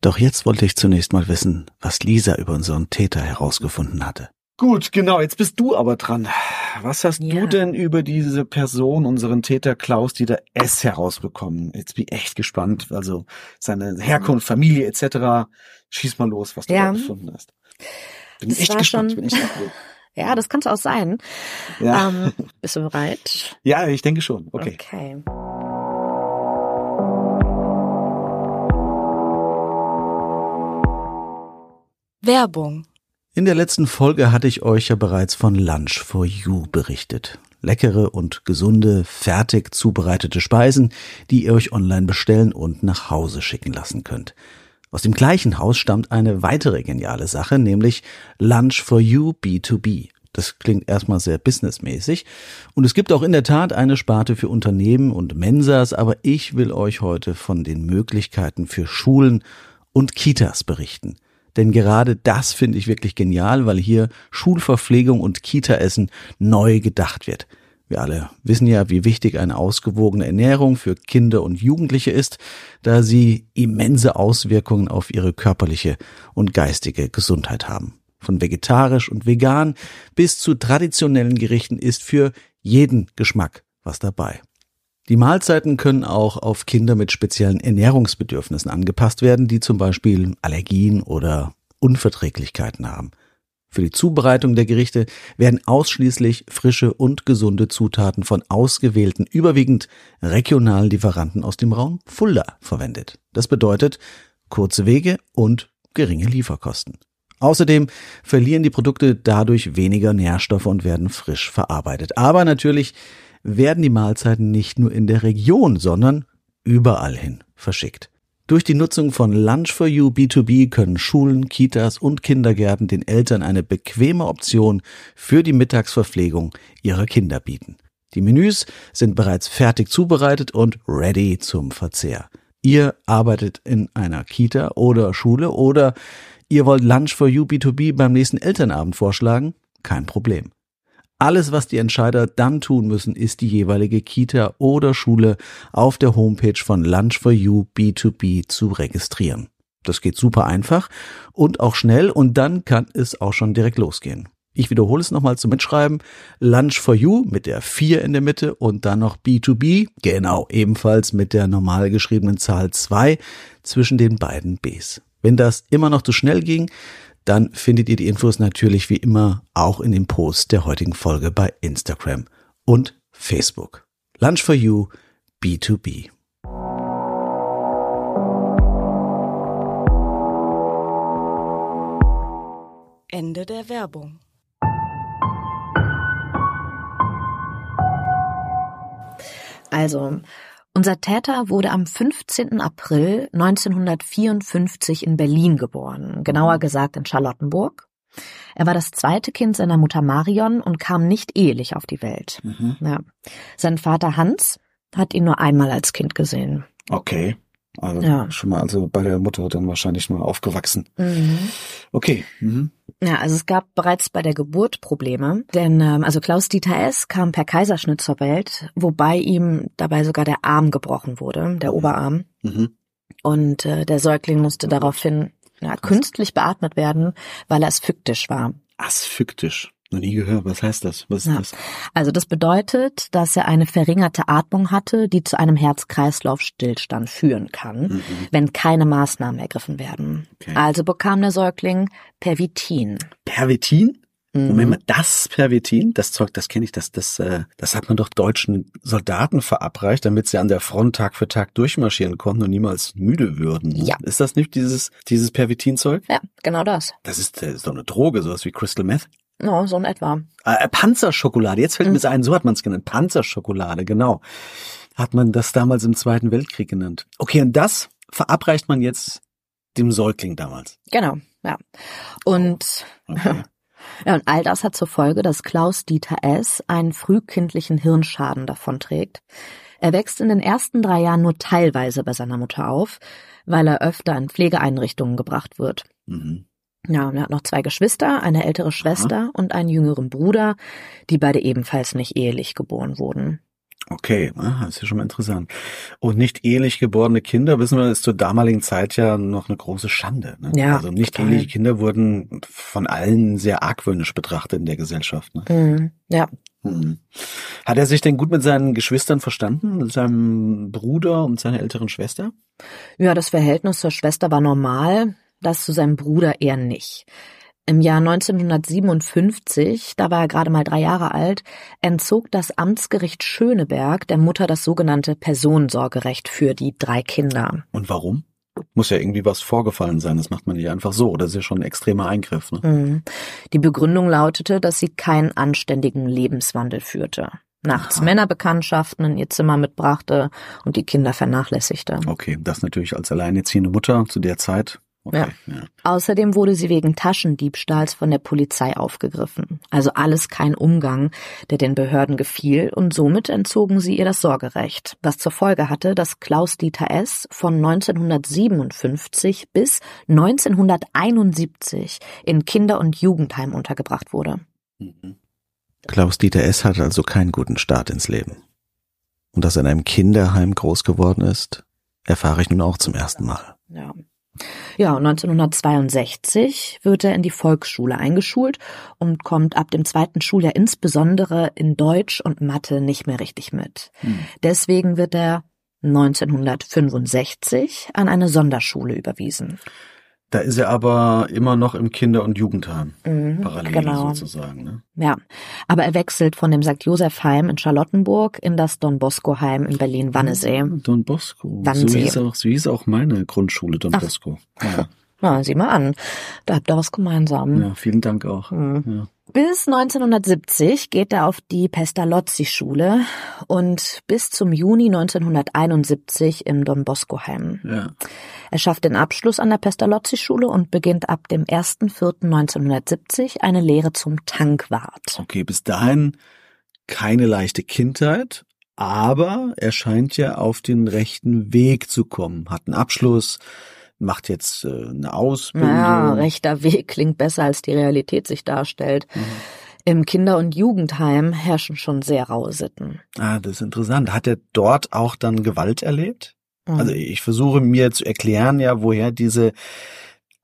Doch jetzt wollte ich zunächst mal wissen, was Lisa über unseren Täter herausgefunden hatte. Gut, genau, jetzt bist du aber dran. Was hast Ja. du denn über diese Person, unseren Täter Klaus Dieter S. herausbekommen? Jetzt bin ich echt gespannt. Also seine Herkunft, Familie etc. Schieß mal los, was du Ja. da gefunden hast. Bin Das echt gespannt. schon- Bin echt gespannt. Ja, das kann es auch sein. ja. Ähm, bist du bereit? ja, ich denke schon. Okay. Okay. Werbung. In der letzten Folge hatte ich euch ja bereits von Lunch for You berichtet. Leckere und gesunde, fertig zubereitete Speisen, die ihr euch online bestellen und nach Hause schicken lassen könnt. Aus dem gleichen Haus stammt eine weitere geniale Sache, nämlich Lunch for You B2B. Das klingt erstmal sehr businessmäßig. Und es gibt auch in der Tat eine Sparte für Unternehmen und Mensas, aber ich will euch heute von den Möglichkeiten für Schulen und Kitas berichten. Denn gerade das finde ich wirklich genial, weil hier Schulverpflegung und Kitaessen neu gedacht wird. Wir alle wissen ja, wie wichtig eine ausgewogene Ernährung für Kinder und Jugendliche ist, da sie immense Auswirkungen auf ihre körperliche und geistige Gesundheit haben. Von vegetarisch und vegan bis zu traditionellen Gerichten ist für jeden Geschmack was dabei. Die Mahlzeiten können auch auf Kinder mit speziellen Ernährungsbedürfnissen angepasst werden, die zum Beispiel Allergien oder Unverträglichkeiten haben. Für die Zubereitung der Gerichte werden ausschließlich frische und gesunde Zutaten von ausgewählten, überwiegend regionalen Lieferanten aus dem Raum Fulda verwendet. Das bedeutet kurze Wege und geringe Lieferkosten. Außerdem verlieren die Produkte dadurch weniger Nährstoffe und werden frisch verarbeitet. Aber natürlich werden die Mahlzeiten nicht nur in der Region, sondern überall hin verschickt. Durch die Nutzung von Lunch for You B2B können Schulen, Kitas und Kindergärten den Eltern eine bequeme Option für die Mittagsverpflegung ihrer Kinder bieten. Die Menüs sind bereits fertig zubereitet und ready zum Verzehr. Ihr arbeitet in einer Kita oder Schule oder ihr wollt Lunch for You B2B beim nächsten Elternabend vorschlagen? Kein Problem. Alles, was die Entscheider dann tun müssen, ist die jeweilige Kita oder Schule auf der Homepage von Lunch for You B2B zu registrieren. Das geht super einfach und auch schnell und dann kann es auch schon direkt losgehen. Ich wiederhole es nochmal zum Mitschreiben. Lunch for You mit der 4 in der Mitte und dann noch B2B, genau, ebenfalls mit der normal geschriebenen Zahl 2 zwischen den beiden Bs. Wenn das immer noch zu schnell ging, dann findet ihr die Infos natürlich wie immer auch in dem Post der heutigen Folge bei Instagram und Facebook. Lunch for You B2B. Ende der Werbung. Also, unser Täter wurde am 15. April 1954 in Berlin geboren, genauer gesagt in Charlottenburg. Er war das zweite Kind seiner Mutter Marion und kam nicht ehelich auf die Welt. Mhm. Ja. Sein Vater Hans hat ihn nur einmal als Kind gesehen. Okay. Also Ja. schon mal also bei der Mutter dann wahrscheinlich nur aufgewachsen. Okay. Mhm. Ja, also es gab bereits bei der Geburt Probleme, denn ähm, also Klaus Dieter S. kam per Kaiserschnitt zur Welt, wobei ihm dabei sogar der Arm gebrochen wurde, der Oberarm. Mhm. Und äh, der Säugling musste daraufhin ja, künstlich beatmet werden, weil er asphyctisch war. Asphyctisch. Noch nie gehört. Was heißt das? Was ist Ja. das? Also das bedeutet, dass er eine verringerte Atmung hatte, die zu einem Herz-Kreislauf-Stillstand führen kann, Mhm. wenn keine Maßnahmen ergriffen werden. Okay. Also bekam der Säugling Pervitin. Pervitin? Mhm. Moment mal, das Pervitin, das Zeug, das kenne ich, das, das, äh, das hat man doch deutschen Soldaten verabreicht, damit sie an der Front Tag für Tag durchmarschieren konnten und niemals müde würden. Ja. Ist das nicht dieses, dieses Pervitin-Zeug? Ja, genau das. Das ist, das ist doch eine Droge, sowas wie Crystal Meth. No, so in etwa. Äh, Panzerschokolade, jetzt fällt Mhm. mir das ein, so hat man es genannt. Panzerschokolade, genau. Hat man das damals im Zweiten Weltkrieg genannt. Okay, und das verabreicht man jetzt dem Säugling damals. Genau, ja. Und Okay. Ja, und all das hat zur Folge, dass Klaus Dieter S. einen frühkindlichen Hirnschaden davonträgt. Er wächst in den ersten drei Jahren nur teilweise bei seiner Mutter auf, weil er öfter in Pflegeeinrichtungen gebracht wird. Mhm. Ja, und er hat noch zwei Geschwister, eine ältere Schwester und einen jüngeren Bruder, die beide ebenfalls nicht ehelich geboren wurden. Okay, ah, das ist ja schon mal interessant. Und nicht ehelich geborene Kinder, wissen wir, ist zur damaligen Zeit ja noch eine große Schande. Ne? Ja, also nicht total. eheliche Kinder wurden von allen sehr argwöhnisch betrachtet in der Gesellschaft. Ne? Mhm, ja, Hm. Hat er sich denn gut mit seinen Geschwistern verstanden, mit seinem Bruder und seiner älteren Schwester? Ja, das Verhältnis zur Schwester war normal, das zu seinem Bruder eher nicht. Im Jahr 1957, da war er gerade mal drei Jahre alt, entzog das Amtsgericht Schöneberg der Mutter das sogenannte Personensorgerecht für die drei Kinder. Und warum? Muss ja irgendwie was vorgefallen sein. Das macht man nicht einfach so. Das ist ja schon ein extremer Eingriff. Ne? Mhm. Die Begründung lautete, dass sie keinen anständigen Lebenswandel führte. Nachts Aha. Männerbekanntschaften in ihr Zimmer mitbrachte und die Kinder vernachlässigte. Okay, das natürlich als alleinerziehende Mutter zu der Zeit. Okay, ja. Außerdem wurde sie wegen Taschendiebstahls von der Polizei aufgegriffen. Also alles kein Umgang, der den Behörden gefiel und somit entzogen sie ihr das Sorgerecht, was zur Folge hatte, dass Klaus Dieter S. von 1957 bis 1971 in Kinder- und Jugendheim untergebracht wurde. Mhm. Klaus Dieter S. hat also keinen guten Start ins Leben. Und dass er in einem Kinderheim groß geworden ist, erfahre ich nun auch zum ersten Mal. Ja. Ja, und 1962 wird er in die Volksschule eingeschult und kommt ab dem zweiten Schuljahr insbesondere in Deutsch und Mathe nicht mehr richtig mit. Hm. Deswegen wird er 1965 an eine Sonderschule überwiesen. Da ist er aber immer noch im Kinder- und Jugendheim. Mhm, Parallel genau. sozusagen. Ne? Ja, aber er wechselt von dem St. Joseph Heim in Charlottenburg in das Don Bosco Heim in Berlin-Wannesee. Don Bosco. So Wannsee. hieß, auch, so hieß auch meine Grundschule, Don Ach. Bosco. Ja. Na, sieh mal an, da habt ihr was gemeinsam. ja, vielen Dank auch. Mhm. Ja. Bis 1970 geht er auf die Pestalozzi-Schule und bis zum Juni 1971 im Don Bosco-Heim. Ja. Er schafft den Abschluss an der Pestalozzi-Schule und beginnt ab dem 1.4.1970 eine Lehre zum Tankwart. Okay, bis dahin keine leichte Kindheit, aber er scheint ja auf den rechten Weg zu kommen. Hat einen Abschluss, macht jetzt äh, eine Ausbildung. Naja, rechter Weg klingt besser, als die Realität sich darstellt. Mhm. Im Kinder- und Jugendheim herrschen schon sehr raue Sitten. Ah, das ist interessant. Hat er dort auch dann Gewalt erlebt? Mhm. Also ich versuche mir zu erklären, ja, woher diese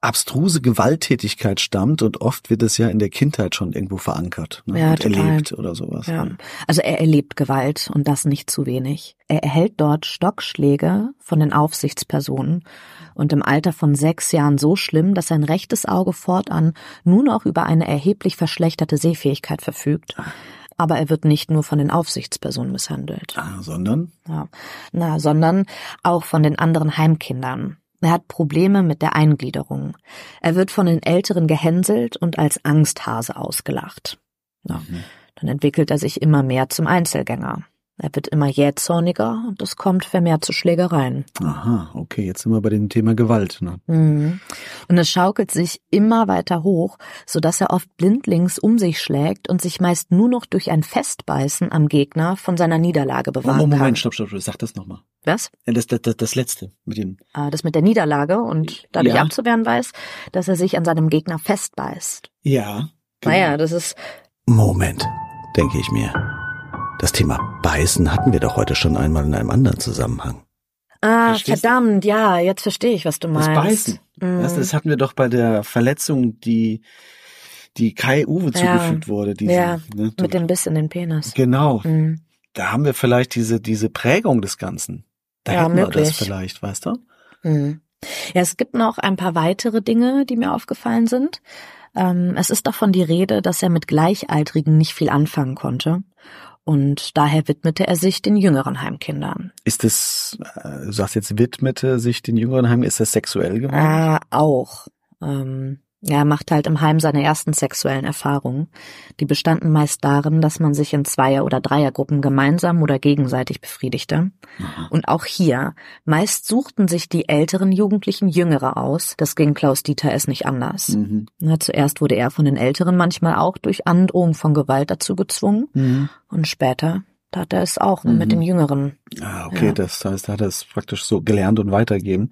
abstruse Gewalttätigkeit stammt und oft wird es ja in der Kindheit schon irgendwo verankert ne, Ja, und total. erlebt oder sowas. Ja, also er erlebt Gewalt und das nicht zu wenig. Er erhält dort Stockschläge von den Aufsichtspersonen und im Alter von sechs Jahren so schlimm, dass sein rechtes Auge fortan nur noch über eine erheblich verschlechterte Sehfähigkeit verfügt. Aber er wird nicht nur von den Aufsichtspersonen misshandelt. Ah, sondern? Ja. Na, sondern auch von den anderen Heimkindern. Er hat Probleme mit der Eingliederung. Er wird von den Älteren gehänselt und als Angsthase ausgelacht. Ja. Dann entwickelt er sich immer mehr zum Einzelgänger. Er wird immer jähzorniger und es kommt vermehrt zu Schlägereien. Aha, okay, jetzt sind wir bei dem Thema Gewalt. Ne? Mhm. Und es schaukelt sich immer weiter hoch, so dass er oft blindlings um sich schlägt und sich meist nur noch durch ein Festbeißen am Gegner von seiner Niederlage bewahren Moment, kann. Moment, stopp, stopp, stopp, sag das nochmal. Was? Das, das, das, das letzte mit dem. äh, das mit der Niederlage und dadurch Ja. abzuwehren weiß, dass er sich an seinem Gegner festbeißt. Ja. genau. Naja, das ist, Moment, denke ich mir. Das Thema Beißen hatten wir doch heute schon einmal in einem anderen Zusammenhang. ah, Verstehst du? verdammt, ja, jetzt verstehe ich, was du Das meinst. Beißen. Mm. Das, das hatten wir doch bei der Verletzung, die, die Kai Uwe Ja. zugefügt wurde. Diese, Ja, ne, mit dem Biss in den Penis. Genau. Mhm. Da haben wir vielleicht diese, diese Prägung des Ganzen. Da Ja, hätten wir möglich. das vielleicht, weißt du? Mhm. Ja, es gibt noch ein paar weitere Dinge, die mir aufgefallen sind. Ähm, es ist davon die Rede, dass er mit Gleichaltrigen nicht viel anfangen konnte. Und daher widmete er sich den jüngeren Heimkindern. Ist das, äh, du sagst jetzt widmete sich den jüngeren Heim, ist das sexuell gemeint? Ah, auch. Ähm, er macht halt im Heim seine ersten sexuellen Erfahrungen. Die bestanden meist darin, dass man sich in Zweier- oder Dreiergruppen gemeinsam oder gegenseitig befriedigte. Und auch hier, meist suchten sich die älteren Jugendlichen Jüngere aus. Das ging Klaus Dieter es nicht anders. Mhm. Na, zuerst wurde er von den Älteren manchmal auch durch Androhung von Gewalt dazu gezwungen. Mhm. Und später tat er es auch Mhm. mit den Jüngeren. Ah, okay, Ja. das heißt, er hat das praktisch so gelernt und weitergeben.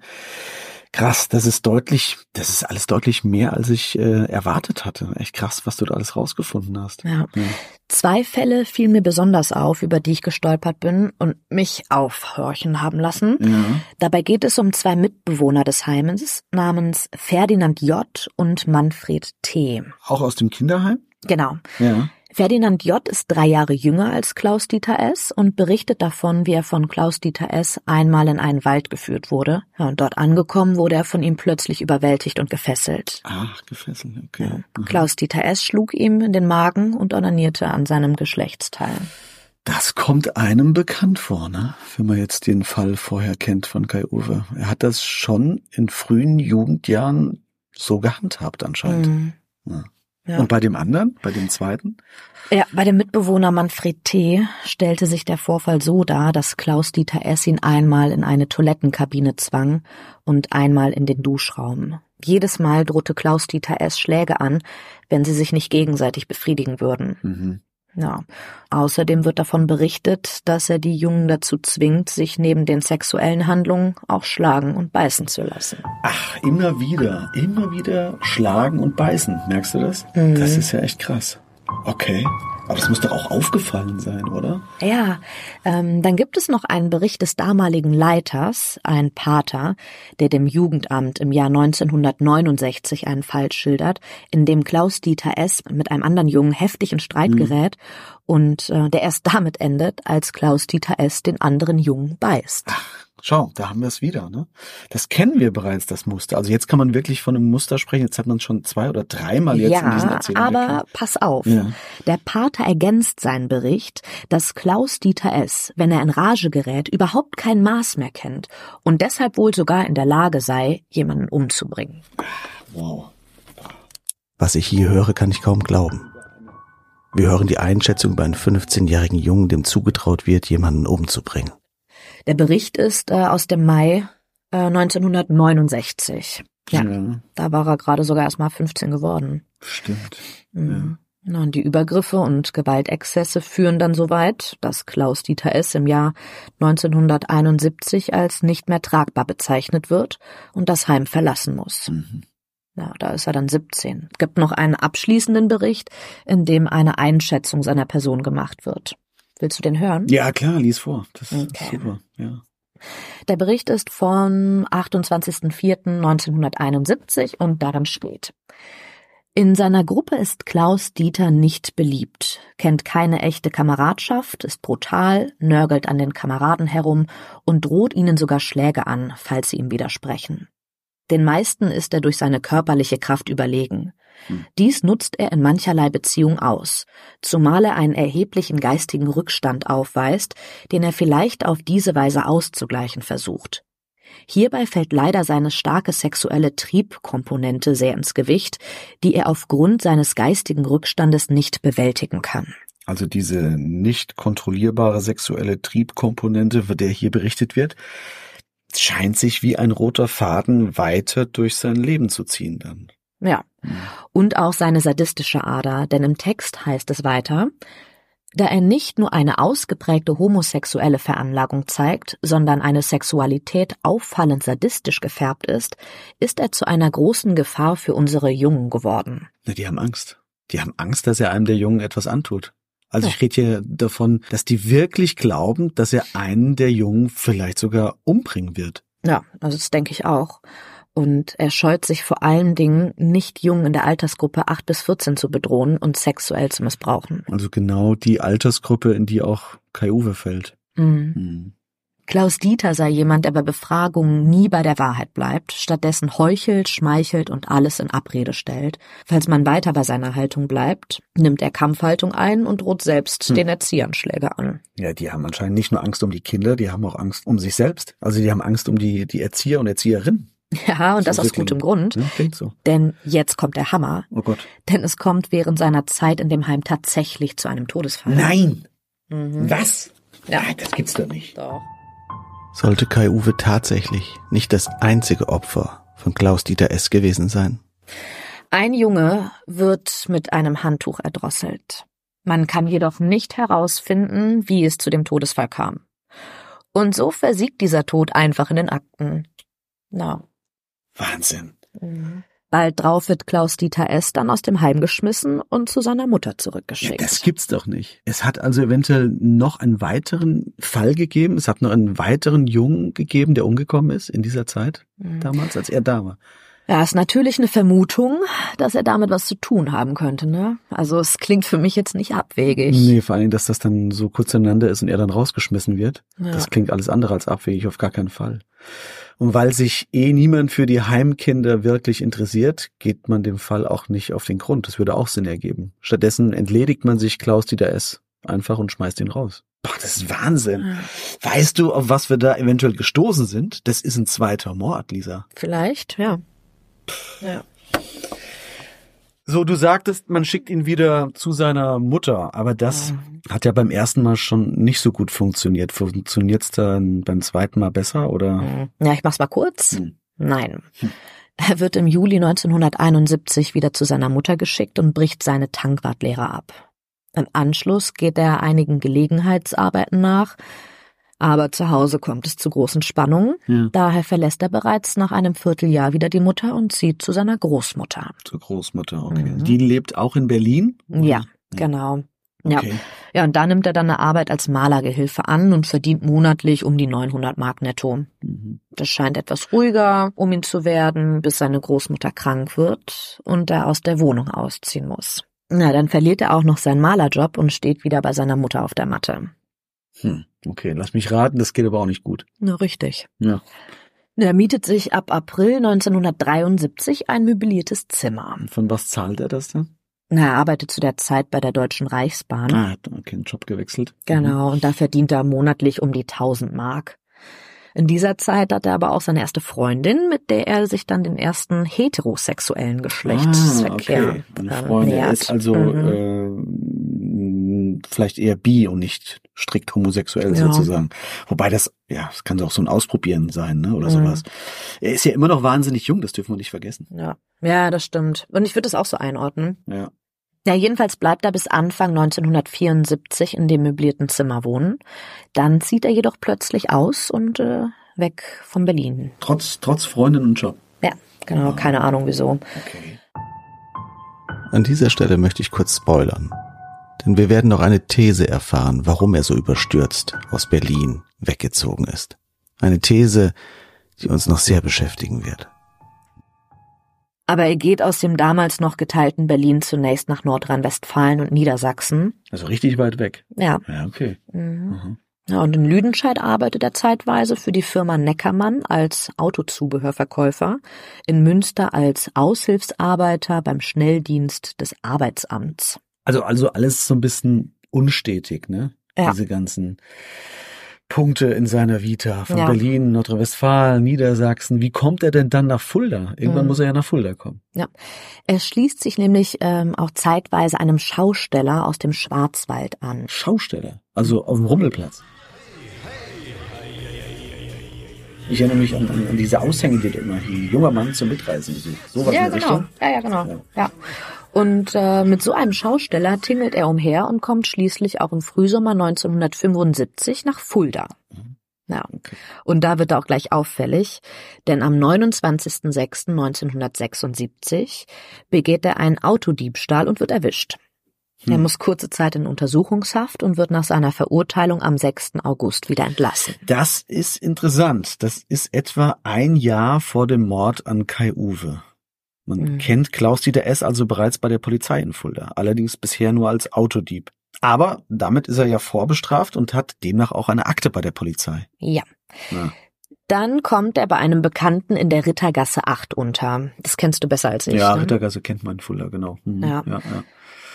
Krass, das ist deutlich, das ist alles deutlich mehr, als ich äh, erwartet hatte. Echt krass, was du da alles rausgefunden hast. Ja. Zwei Fälle fielen mir besonders auf, über die ich gestolpert bin und mich aufhorchen haben lassen. Ja. Dabei geht es um zwei Mitbewohner des Heimes namens Ferdinand J. und Manfred T. Auch aus dem Kinderheim? Genau. Ja. Ferdinand J. ist drei Jahre jünger als Klaus Dieter S. und berichtet davon, wie er von Klaus Dieter S. einmal in einen Wald geführt wurde. Ja, und dort angekommen wurde er von ihm plötzlich überwältigt und gefesselt. Ach, gefesselt, okay. Mhm. Klaus Dieter S. schlug ihm in den Magen und onanierte an seinem Geschlechtsteil. Das kommt einem bekannt vor, ne? Wenn man jetzt den Fall vorher kennt von Kai Uwe. Er hat das schon in frühen Jugendjahren so gehandhabt anscheinend. Mhm. Ja. Ja. Und bei dem anderen, bei dem zweiten? Ja, bei dem Mitbewohner Manfred T. stellte sich der Vorfall so dar, dass Klaus Dieter S. ihn einmal in eine Toilettenkabine zwang und einmal in den Duschraum. Jedes Mal drohte Klaus Dieter S. Schläge an, wenn sie sich nicht gegenseitig befriedigen würden. Mhm. Ja. Außerdem wird davon berichtet, dass er die Jungen dazu zwingt, sich neben den sexuellen Handlungen auch schlagen und beißen zu lassen. Ach, immer wieder, immer wieder schlagen und beißen. Merkst du das? Mhm. Das ist ja echt krass. Okay. Aber das muss doch auch aufgefallen sein, oder? Ja, ähm, dann gibt es noch einen Bericht des damaligen Leiters, ein Pater, der dem Jugendamt im Jahr 1969 einen Fall schildert, in dem Klaus Dieter S. mit einem anderen Jungen heftig in Streit gerät und äh, der erst damit endet, als Klaus Dieter S. den anderen Jungen beißt. Schau, da haben wir es wieder, ne? Das kennen wir bereits, das Muster. Also jetzt kann man wirklich von einem Muster sprechen. Jetzt hat man schon zwei oder dreimal jetzt in diesen Ja, Erzählungen aber gehört. pass auf. Ja. Der Pater ergänzt seinen Bericht, dass Klaus Dieter S., wenn er in Rage gerät, überhaupt kein Maß mehr kennt und deshalb wohl sogar in der Lage sei, jemanden umzubringen. Wow. Was ich hier höre, kann ich kaum glauben. Wir hören die Einschätzung über einen 15-jährigen Jungen, dem zugetraut wird, jemanden umzubringen. Der Bericht ist äh, aus dem Mai äh, 1969. Ja, ja da war er gerade sogar erst mal 15 geworden. stimmt. Mhm. Na, und die Übergriffe und Gewaltexzesse führen dann so weit, dass Klaus Dieter S. im Jahr 1971 als nicht mehr tragbar bezeichnet wird und das Heim verlassen muss. Mhm. Ja, da ist er dann 17. Es gibt noch einen abschließenden Bericht, in dem eine Einschätzung seiner Person gemacht wird. Willst du den hören? Ja, klar, lies vor. Das ist Okay. super. Ja. Der Bericht ist vom 28.04.1971 und darin steht. In seiner Gruppe ist Klaus Dieter nicht beliebt, kennt keine echte Kameradschaft, ist brutal, nörgelt an den Kameraden herum und droht ihnen sogar Schläge an, falls sie ihm widersprechen. Den meisten ist er durch seine körperliche Kraft überlegen. Dies nutzt er in mancherlei Beziehung aus, zumal er einen erheblichen geistigen Rückstand aufweist, den er vielleicht auf diese Weise auszugleichen versucht. Hierbei fällt leider seine starke sexuelle Triebkomponente sehr ins Gewicht, die er aufgrund seines geistigen Rückstandes nicht bewältigen kann. Also diese nicht kontrollierbare sexuelle Triebkomponente, über der hier berichtet wird, scheint sich wie ein roter Faden weiter durch sein Leben zu ziehen dann. Ja. Und auch seine sadistische Ader, denn im Text heißt es weiter, da er nicht nur eine ausgeprägte homosexuelle Veranlagung zeigt, sondern eine Sexualität auffallend sadistisch gefärbt ist, ist er zu einer großen Gefahr für unsere Jungen geworden. Na, die haben Angst. Die haben Angst, dass er einem der Jungen etwas antut. Also ich rede hier davon, dass die wirklich glauben, dass er einen der Jungen vielleicht sogar umbringen wird. Ja, also das denke ich auch. Und er scheut sich vor allen Dingen, nicht Jungen in der Altersgruppe 8 bis 14 zu bedrohen und sexuell zu missbrauchen. Also genau die Altersgruppe, in die auch Kai Uwe fällt. Mhm. Hm. Klaus Dieter sei jemand, der bei Befragungen nie bei der Wahrheit bleibt, stattdessen heuchelt, schmeichelt und alles in Abrede stellt. Falls man weiter bei seiner Haltung bleibt, nimmt er Kampfhaltung ein und droht selbst Hm. den Erziehern Schläge an. Ja, die haben anscheinend nicht nur Angst um die Kinder, die haben auch Angst um sich selbst. Also die haben Angst um die, die Erzieher und Erzieherinnen. Ja, und das So aus wirklich. gutem Grund, Ja, klingt so. denn jetzt kommt der Hammer. Oh Gott. Denn es kommt während seiner Zeit in dem Heim tatsächlich zu einem Todesfall. Nein! Mhm. Was? Ja. Nein, das gibt's doch nicht. Doch. Sollte Kai Uwe tatsächlich nicht das einzige Opfer von Klaus Dieter S. gewesen sein? Ein Junge wird mit einem Handtuch erdrosselt. Man kann jedoch nicht herausfinden, wie es zu dem Todesfall kam. Und so versiegt dieser Tod einfach in den Akten. Na. Wahnsinn. Bald drauf wird Klaus Dieter S. dann aus dem Heim geschmissen und zu seiner Mutter Ja, zurückgeschickt. das gibt's doch nicht. Es hat also eventuell noch einen weiteren Fall gegeben. Es hat noch einen weiteren Jungen gegeben, der umgekommen ist in dieser Zeit Mhm. damals, als er da war. Ja, ist natürlich eine Vermutung, dass er damit was zu tun haben könnte, ne? Also es klingt für mich jetzt nicht abwegig. Nee, vor allen Dingen, dass das dann so kurz ineinander ist und er dann rausgeschmissen wird. Ja. Das klingt alles andere als abwegig, auf gar keinen Fall. Und weil sich eh niemand für die Heimkinder wirklich interessiert, geht man dem Fall auch nicht auf den Grund. Das würde auch Sinn ergeben. Stattdessen entledigt man sich Klaus Dieter S. einfach und schmeißt ihn raus. Boah, das ist Wahnsinn. Weißt du, auf was wir da eventuell gestoßen sind? Das ist ein zweiter Mord, Lisa. Vielleicht, ja. Ja. So, du sagtest, man schickt ihn wieder zu seiner Mutter, aber das hat ja beim ersten Mal schon nicht so gut funktioniert. Funktioniert's dann beim zweiten Mal besser oder? Ja, ich mach's mal kurz. Hm. Nein. Er wird im Juli 1971 wieder zu seiner Mutter geschickt und bricht seine Tankwartlehre ab. Im Anschluss geht er einigen Gelegenheitsarbeiten nach, aber zu Hause kommt es zu großen Spannungen. Ja. Daher verlässt er bereits nach einem Vierteljahr wieder die Mutter und zieht zu seiner Großmutter. Zur Großmutter, okay. Mhm. Die lebt auch in Berlin? Ja, genau. Ja. Okay. ja, und da nimmt er dann eine Arbeit als Malergehilfe an und verdient monatlich um die 900 Mark netto. Mhm. Das scheint etwas ruhiger um ihn zu werden, bis seine Großmutter krank wird und er aus der Wohnung ausziehen muss. Na, dann verliert er auch noch seinen Malerjob und steht wieder bei seiner Mutter auf der Matte. Hm. Okay, lass mich raten, das geht aber auch nicht gut. Na, richtig. Ja. Er mietet sich ab April 1973 ein möbliertes Zimmer. Von was zahlt er das dann? Na, Er arbeitet zu der Zeit bei der Deutschen Reichsbahn. Ah, hat okay, einen Job gewechselt. Genau, und da verdient er monatlich um die 1000 Mark. In dieser Zeit hat er aber auch seine erste Freundin, mit der er sich dann den ersten heterosexuellen Geschlechtsverkehr ah, okay. Eine Freundin nähert. ist also äh, vielleicht eher bi und nicht strikt homosexuell Ja. sozusagen. Wobei das, ja, das kann so auch so ein Ausprobieren sein, ne, oder Mhm. sowas. Er ist ja immer noch wahnsinnig jung, das dürfen wir nicht vergessen. ja. ja, das stimmt. Und ich würde das auch so einordnen. Ja. Ja, jedenfalls bleibt er bis Anfang 1974 in dem möblierten Zimmer wohnen. Dann zieht er jedoch plötzlich aus und äh, weg von Berlin. Trotz, trotz Freundin und Job. Ja, genau, keine Ahnung wieso. Okay. An dieser Stelle möchte ich kurz spoilern. Denn wir werden noch eine These erfahren, warum er so überstürzt aus Berlin weggezogen ist. Eine These, die uns noch sehr beschäftigen wird. Aber er geht aus dem damals noch geteilten Berlin zunächst nach Nordrhein-Westfalen und Niedersachsen. Also richtig weit weg. Ja. Ja, okay. Mhm. Mhm. Ja, und in Lüdenscheid arbeitet er zeitweise für die Firma Neckermann als Autozubehörverkäufer, in Münster als Aushilfsarbeiter beim Schnelldienst des Arbeitsamts. Also, also alles so ein bisschen unstetig, ne? Ja. Diese ganzen Punkte in seiner Vita von Ja. Berlin, Nordrhein-Westfalen, Niedersachsen. Wie kommt er denn dann nach Fulda? Irgendwann Mhm. muss er ja nach Fulda kommen. Er schließt sich nämlich ähm, auch zeitweise einem Schausteller aus dem Schwarzwald an. Schausteller, also auf dem Rummelplatz. Ich erinnere mich an, an, an diese Aushänge, die da immer hier junger Mann zum Mitreisen besucht. So was ja, in der genau. Richtung. Ja, ja, genau. Ja. Ja. Und äh, mit so einem Schausteller tingelt er umher und kommt schließlich auch im Frühsommer 1975 nach Fulda. Ja. Und da wird er auch gleich auffällig, denn am 29.06.1976 begeht er einen Autodiebstahl und wird erwischt. Er Hm. muss kurze Zeit in Untersuchungshaft und wird nach seiner Verurteilung am 6. August wieder entlassen. Das ist interessant. Das ist etwa ein Jahr vor dem Mord an Kai Uwe. Man Mhm. kennt Klaus-Dieter S. also bereits bei der Polizei in Fulda, allerdings bisher nur als Autodieb. Aber damit ist er ja vorbestraft und hat demnach auch eine Akte bei der Polizei. Ja. Ja. Dann kommt er bei einem Bekannten in der Rittergasse 8 unter. Das kennst du besser als ich. ja, ne? Rittergasse kennt man in Fulda, genau. Mhm. Ja. ja, ja.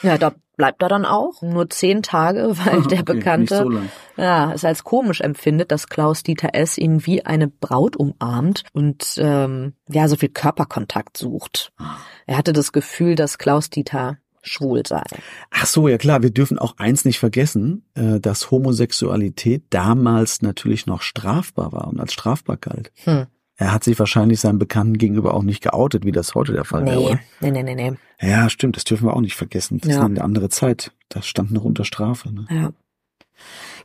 Ja, da bleibt er dann auch. Nur zehn Tage, weil Ah, der okay, Bekannte Nicht so ja, es als komisch empfindet, dass Klaus Dieter S. ihn wie eine Braut umarmt und ähm, ja, so viel Körperkontakt sucht. Ah. Er hatte das Gefühl, dass Klaus Dieter schwul sei. Ach so, ja klar, wir dürfen auch eins nicht vergessen, äh, dass Homosexualität damals natürlich noch strafbar war und als strafbar galt. Hm. Er hat sich wahrscheinlich seinem Bekannten gegenüber auch nicht geoutet, wie das heute der Fall Nee, wäre. nee, nee, nee, nee. Ja, stimmt, das dürfen wir auch nicht vergessen. Das Ja. ist eine andere Zeit. Das stand noch unter Strafe. Ne? Ja.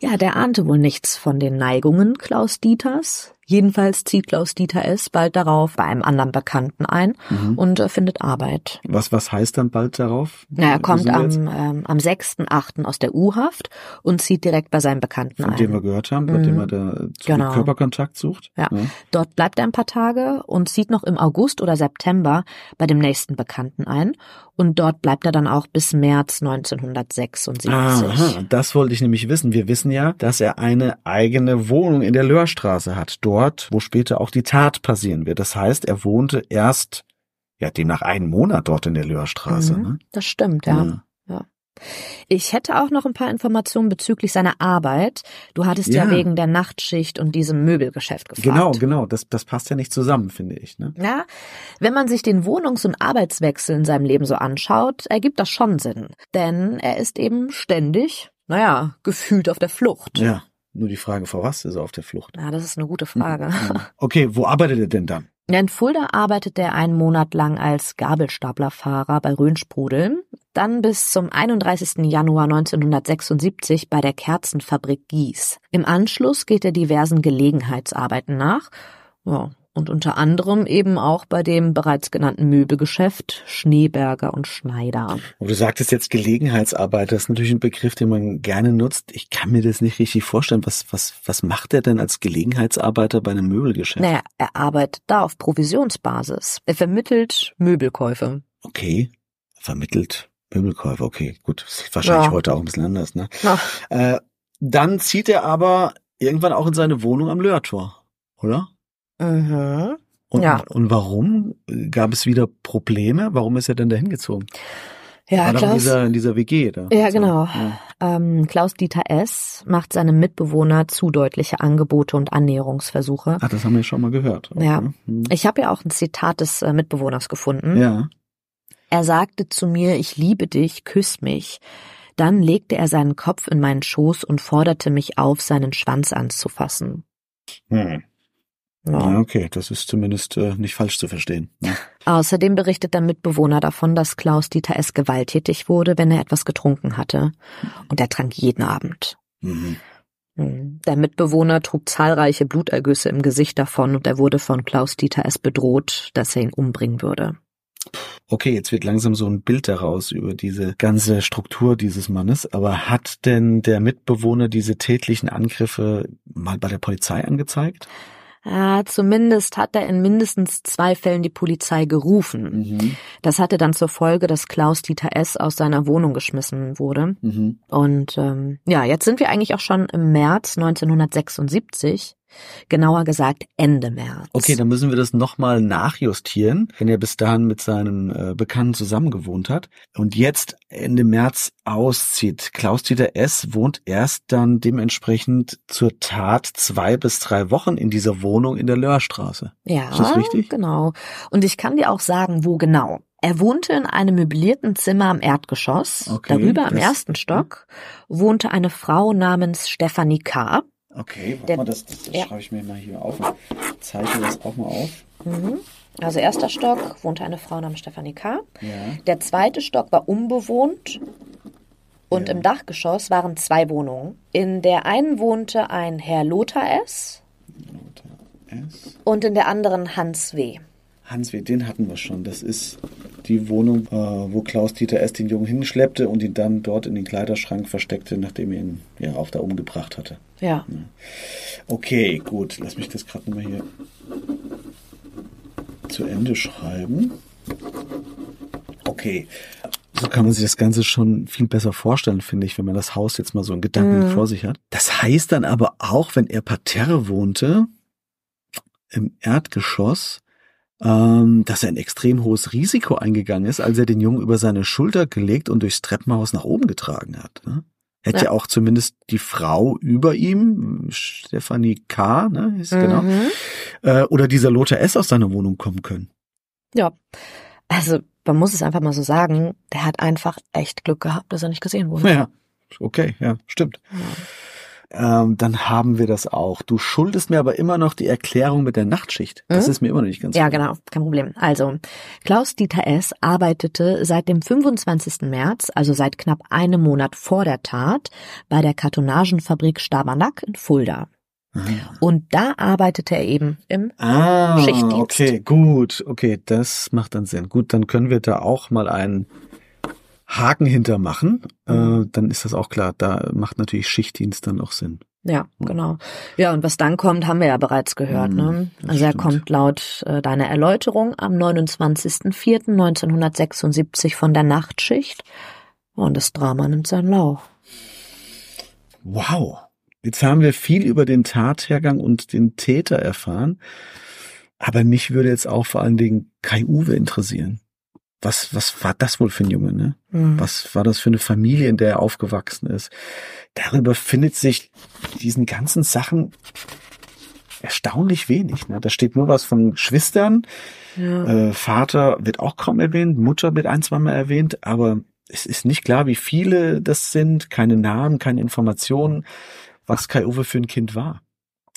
Ja, der ahnte wohl nichts von den Neigungen Klaus Dieters. Jedenfalls zieht Klaus Dieter S. bald darauf bei einem anderen Bekannten ein Mhm. und äh, findet Arbeit. Was, was heißt dann bald darauf? Na, er kommt am, ähm, am 6.8. aus der U-Haft und zieht direkt bei seinem Bekannten Von ein. dem wir gehört haben, bei Mhm. dem er da zu Genau. Körperkontakt sucht. Ja. Dort bleibt er ein paar Tage und zieht noch im August oder September bei dem nächsten Bekannten ein. Und dort bleibt er dann auch bis März 1976. Aha, das wollte ich nämlich wissen. Wir wissen ja, dass er eine eigene Wohnung in der Löhrstraße hat, dort, wo später auch die Tat passieren wird. Das heißt, er wohnte erst, ja, demnach einen Monat dort in der Löhrstraße. Mhm, Ne? Das stimmt, ja. Ich hätte auch noch ein paar Informationen bezüglich seiner Arbeit. Du hattest ja, Ja. wegen der Nachtschicht und diesem Möbelgeschäft gefragt. Genau, genau. Das, das passt ja nicht zusammen, finde ich. Ne? Ja, wenn man sich den Wohnungs- und Arbeitswechsel in seinem Leben so anschaut, ergibt das schon Sinn. Denn er ist eben ständig, naja, gefühlt auf der Flucht. Ja. Nur die Frage, vor was ist er auf der Flucht? Ja, das ist eine gute Frage. Okay, wo arbeitet er denn dann? In Fulda arbeitet er einen Monat lang als Gabelstaplerfahrer bei Röhnsprudel, dann bis zum 31. Januar 1976 bei der Kerzenfabrik Gies. Im Anschluss geht er diversen Gelegenheitsarbeiten nach, ja, und unter anderem eben auch bei dem bereits genannten Möbelgeschäft Schneeberger und Schneider. Und du sagtest jetzt Gelegenheitsarbeiter, das ist natürlich ein Begriff, den man gerne nutzt. Ich kann mir das nicht richtig vorstellen. Was, was, was macht er denn als Gelegenheitsarbeiter bei einem Möbelgeschäft? Naja, er arbeitet da auf Provisionsbasis. Er vermittelt Möbelkäufe. Okay, vermittelt Möbelkäufer, okay, gut, ist wahrscheinlich Ja. heute auch ein bisschen anders, ne? Äh, dann zieht er aber irgendwann auch in seine Wohnung am Löhrtor, oder? Mhm. Und, Ja. und warum? Gab es wieder Probleme? Warum ist er denn da hingezogen? Ja, War doch in Klaus. dieser, in dieser WG da. Ja, So, genau. ja. Ähm, Klaus-Dieter S. macht seinem Mitbewohner zu deutliche Angebote und Annäherungsversuche. Ah, das haben wir schon mal gehört. Ja. ne? Hm. Ich habe ja auch ein Zitat des äh, Mitbewohners gefunden. Ja. Er sagte zu mir, ich liebe dich, küss mich. Dann legte er seinen Kopf in meinen Schoß und forderte mich auf, seinen Schwanz anzufassen. Hm. Ja. Okay, das ist zumindest äh, nicht falsch zu verstehen. Ne? Außerdem berichtet der Mitbewohner davon, dass Klaus-Dieter S. gewalttätig wurde, wenn er etwas getrunken hatte. Und er trank jeden Abend. Mhm. Hm. Der Mitbewohner trug zahlreiche Blutergüsse im Gesicht davon und er wurde von Klaus-Dieter S. bedroht, dass er ihn umbringen würde. Okay, jetzt wird langsam so ein Bild daraus über diese ganze Struktur dieses Mannes. Aber hat denn der Mitbewohner diese tätlichen Angriffe mal bei der Polizei angezeigt? Ja, zumindest hat er in mindestens zwei Fällen die Polizei gerufen. Mhm. Das hatte dann zur Folge, dass Klaus-Dieter S. aus seiner Wohnung geschmissen wurde. Mhm. Und ähm, ja, jetzt sind wir eigentlich auch schon im März 1976. Genauer gesagt Ende März. Okay, dann müssen wir das nochmal nachjustieren, wenn er bis dahin mit seinem äh, Bekannten zusammengewohnt hat und jetzt Ende März auszieht. Klaus-Dieter S. wohnt erst dann dementsprechend zur Tat zwei bis drei Wochen in dieser Wohnung in der Löhrstraße. Ja, Ist das richtig? genau. Und ich kann dir auch sagen, wo genau. Er wohnte in einem möblierten Zimmer am Erdgeschoss. Okay, Darüber das- ersten Stock wohnte eine Frau namens Stefanie K. Okay, warte mal, das, das, das ja. schreibe ich mir mal hier auf. und Zeichne das auch mal auf. Mhm. Also erster Stock wohnte eine Frau namens Stefanie K. Ja. Der zweite Stock war unbewohnt und Ja. im Dachgeschoss waren zwei Wohnungen. In der einen wohnte ein Herr Lothar S. S. und in der anderen Hans W. Hans W., den hatten wir schon. Das ist die Wohnung, äh, wo Klaus-Dieter S. den Jungen hinschleppte und ihn dann dort in den Kleiderschrank versteckte, nachdem er ihn ja auch da umgebracht hatte. Ja. Okay, gut. Lass mich das gerade nochmal hier zu Ende schreiben. Okay. So kann man sich das Ganze schon viel besser vorstellen, finde ich, wenn man das Haus jetzt mal so in Gedanken Mhm. vor sich hat. Das heißt dann aber auch, wenn er parterre wohnte, im Erdgeschoss, ähm, dass er ein extrem hohes Risiko eingegangen ist, als er den Jungen über seine Schulter gelegt und durchs Treppenhaus nach oben getragen hat. Ne? Hätte ja. Ja. auch zumindest die Frau über ihm, Stefanie K., ne, ist genau, Mhm. äh, oder dieser Lothar S. aus seiner Wohnung kommen können. Ja. Also, man muss es einfach mal so sagen, der hat einfach echt Glück gehabt, dass er nicht gesehen wurde. Ja, okay, ja, stimmt. Ähm, dann haben wir das auch. Du schuldest mir aber immer noch die Erklärung mit der Nachtschicht. Das Mhm. ist mir immer noch nicht ganz Ja, klar. genau, kein Problem. Also, Klaus-Dieter S. arbeitete seit dem 25. März, also seit knapp einem Monat vor der Tat, bei der Kartonagenfabrik Stabernack in Fulda. Und da arbeitete er eben im Ah, Schichtdienst. okay, gut, okay, das macht dann Sinn. Gut, dann können wir da auch mal einen Haken hintermachen. Mhm. Äh, dann ist das auch klar. Da macht natürlich Schichtdienst dann auch Sinn. Ja, genau. Ja, und was dann kommt, haben wir ja bereits gehört. Ne? das Also er kommt laut äh, deiner Erläuterung am 29.04.1976 von der Nachtschicht und das Drama nimmt seinen Lauf. Wow. Jetzt haben wir viel über den Tathergang und den Täter erfahren. Aber mich würde jetzt auch vor allen Dingen Kai Uwe interessieren. Was, was war das wohl für ein Junge, ne? Hm. Was war das für eine Familie, in der er aufgewachsen ist? Darüber findet sich diesen ganzen Sachen erstaunlich wenig. Ne? Da steht nur was von Geschwistern. Ja. Äh, Vater wird auch kaum erwähnt, Mutter wird ein, zweimal erwähnt, aber es ist nicht klar, wie viele das sind, keine Namen, keine Informationen, was Kai Uwe für ein Kind war.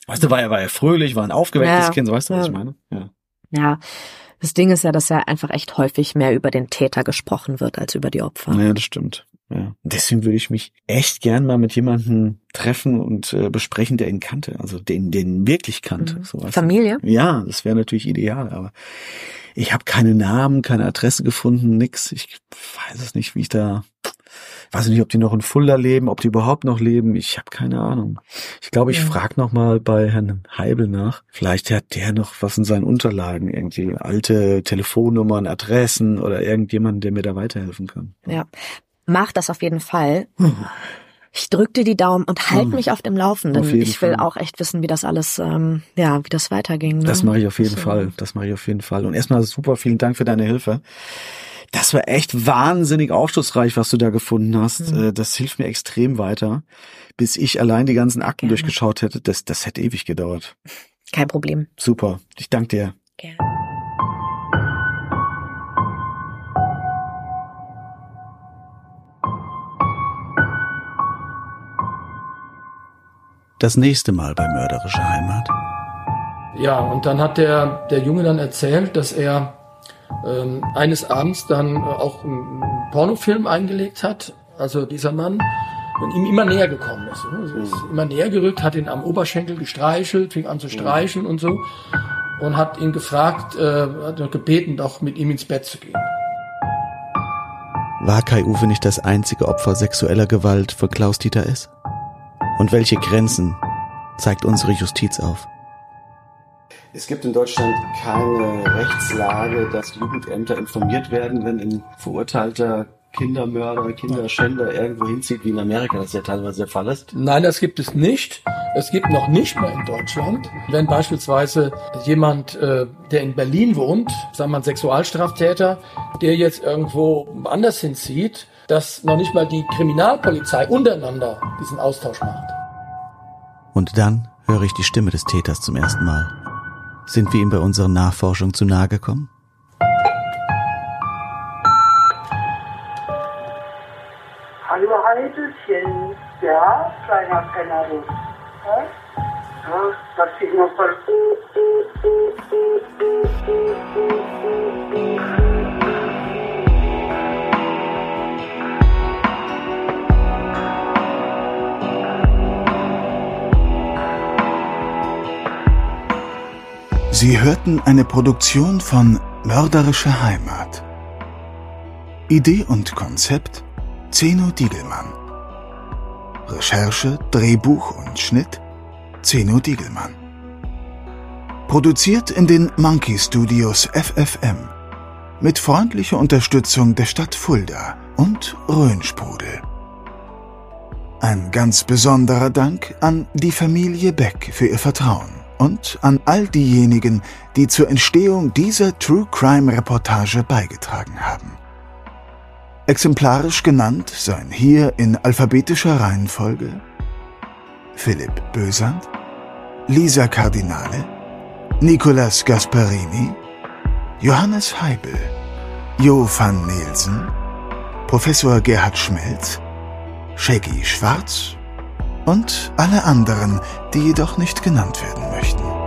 Weißt du, war er, war er fröhlich, war ein aufgewecktes Ja, Kind, so weißt du, was ja. ich meine? Ja. Ja, das Ding ist ja, dass ja einfach echt häufig mehr über den Täter gesprochen wird als über die Opfer. Ja, das stimmt. Ja. Deswegen würde ich mich echt gern mal mit jemandem treffen und äh, besprechen, der ihn kannte, also den, den wirklich kannte. Mhm. So, weißt du. Familie? Ja, das wäre natürlich ideal, aber ich habe keine Namen, keine Adresse gefunden, nix. Ich weiß es nicht, wie ich da, weiß nicht, ob die noch in Fulda leben, ob die überhaupt noch leben. Ich habe keine Ahnung. Ich glaube, ich Ja. frag noch mal bei Herrn Heibel nach. Vielleicht hat der noch was in seinen Unterlagen, irgendwie alte Telefonnummern, Adressen oder irgendjemanden, der mir da weiterhelfen kann. Ja. Mach das auf jeden Fall. Ich drück dir die Daumen und halt Hm. mich auf dem Laufenden. Auf ich will Fall. auch echt wissen, wie das alles, ähm, ja, wie das weiterging. Ne? Das mache ich auf jeden So. Fall. Das mache ich auf jeden Fall. Und erstmal super vielen Dank für deine Hilfe. Das war echt wahnsinnig aufschlussreich, was du da gefunden hast. Mhm. Das hilft mir extrem weiter. Bis ich allein die ganzen Akten Gerne. durchgeschaut hätte, das, das hätte ewig gedauert. Kein Problem. Super. Ich danke dir. Gerne. Das nächste Mal bei Mörderische Heimat. Ja, und dann hat der, der Junge dann erzählt, dass er ähm, eines Abends dann äh, auch einen Pornofilm eingelegt hat, also dieser Mann, und ihm immer näher gekommen ist. Ne? Also ist immer näher gerückt, hat ihn am Oberschenkel gestreichelt, fing an zu streicheln und so. und hat ihn gefragt, äh, hat gebeten, doch mit ihm ins Bett zu gehen. War Kai Uwe nicht das einzige Opfer sexueller Gewalt von Klaus-Dieter S.? Und welche Grenzen zeigt unsere Justiz auf? Es gibt in Deutschland keine Rechtslage, dass Jugendämter informiert werden, wenn ein verurteilter Kindermörder, Kinderschänder irgendwo hinzieht, wie in Amerika das ja teilweise der Fall ist? Nein, das gibt es nicht. Es gibt noch nicht mehr in Deutschland, wenn beispielsweise jemand, äh, der in Berlin wohnt, sagen wir ein Sexualstraftäter, der jetzt irgendwo anders hinzieht, dass noch nicht mal die Kriminalpolizei untereinander diesen Austausch macht. Und dann höre ich die Stimme des Täters zum ersten Mal. Sind wir ihm bei unseren Nachforschungen zu nahe gekommen? Hallo Heidelchen. Ja, kleiner Penner, du. Ja? Ja, das sieht noch voll. Sie hörten eine Produktion von Mörderische Heimat. Idee und Konzept Zeno Diegelmann. Recherche, Drehbuch und Schnitt Zeno Diegelmann. Produziert in den Monkey Studios FFM mit freundlicher Unterstützung der Stadt Fulda und Rhönsprudel. Ein ganz besonderer Dank an die Familie Beck für ihr Vertrauen und an all diejenigen, die zur Entstehung dieser True Crime Reportage beigetragen haben. Exemplarisch genannt seien hier in alphabetischer Reihenfolge Philipp Bösand, Lisa Cardinale, Nicolas Gasparini, Johannes Heibel, Jo van Nielsen, Professor Gerhard Schmelz, Shaggy Schwarz und alle anderen, die jedoch nicht genannt werden möchten.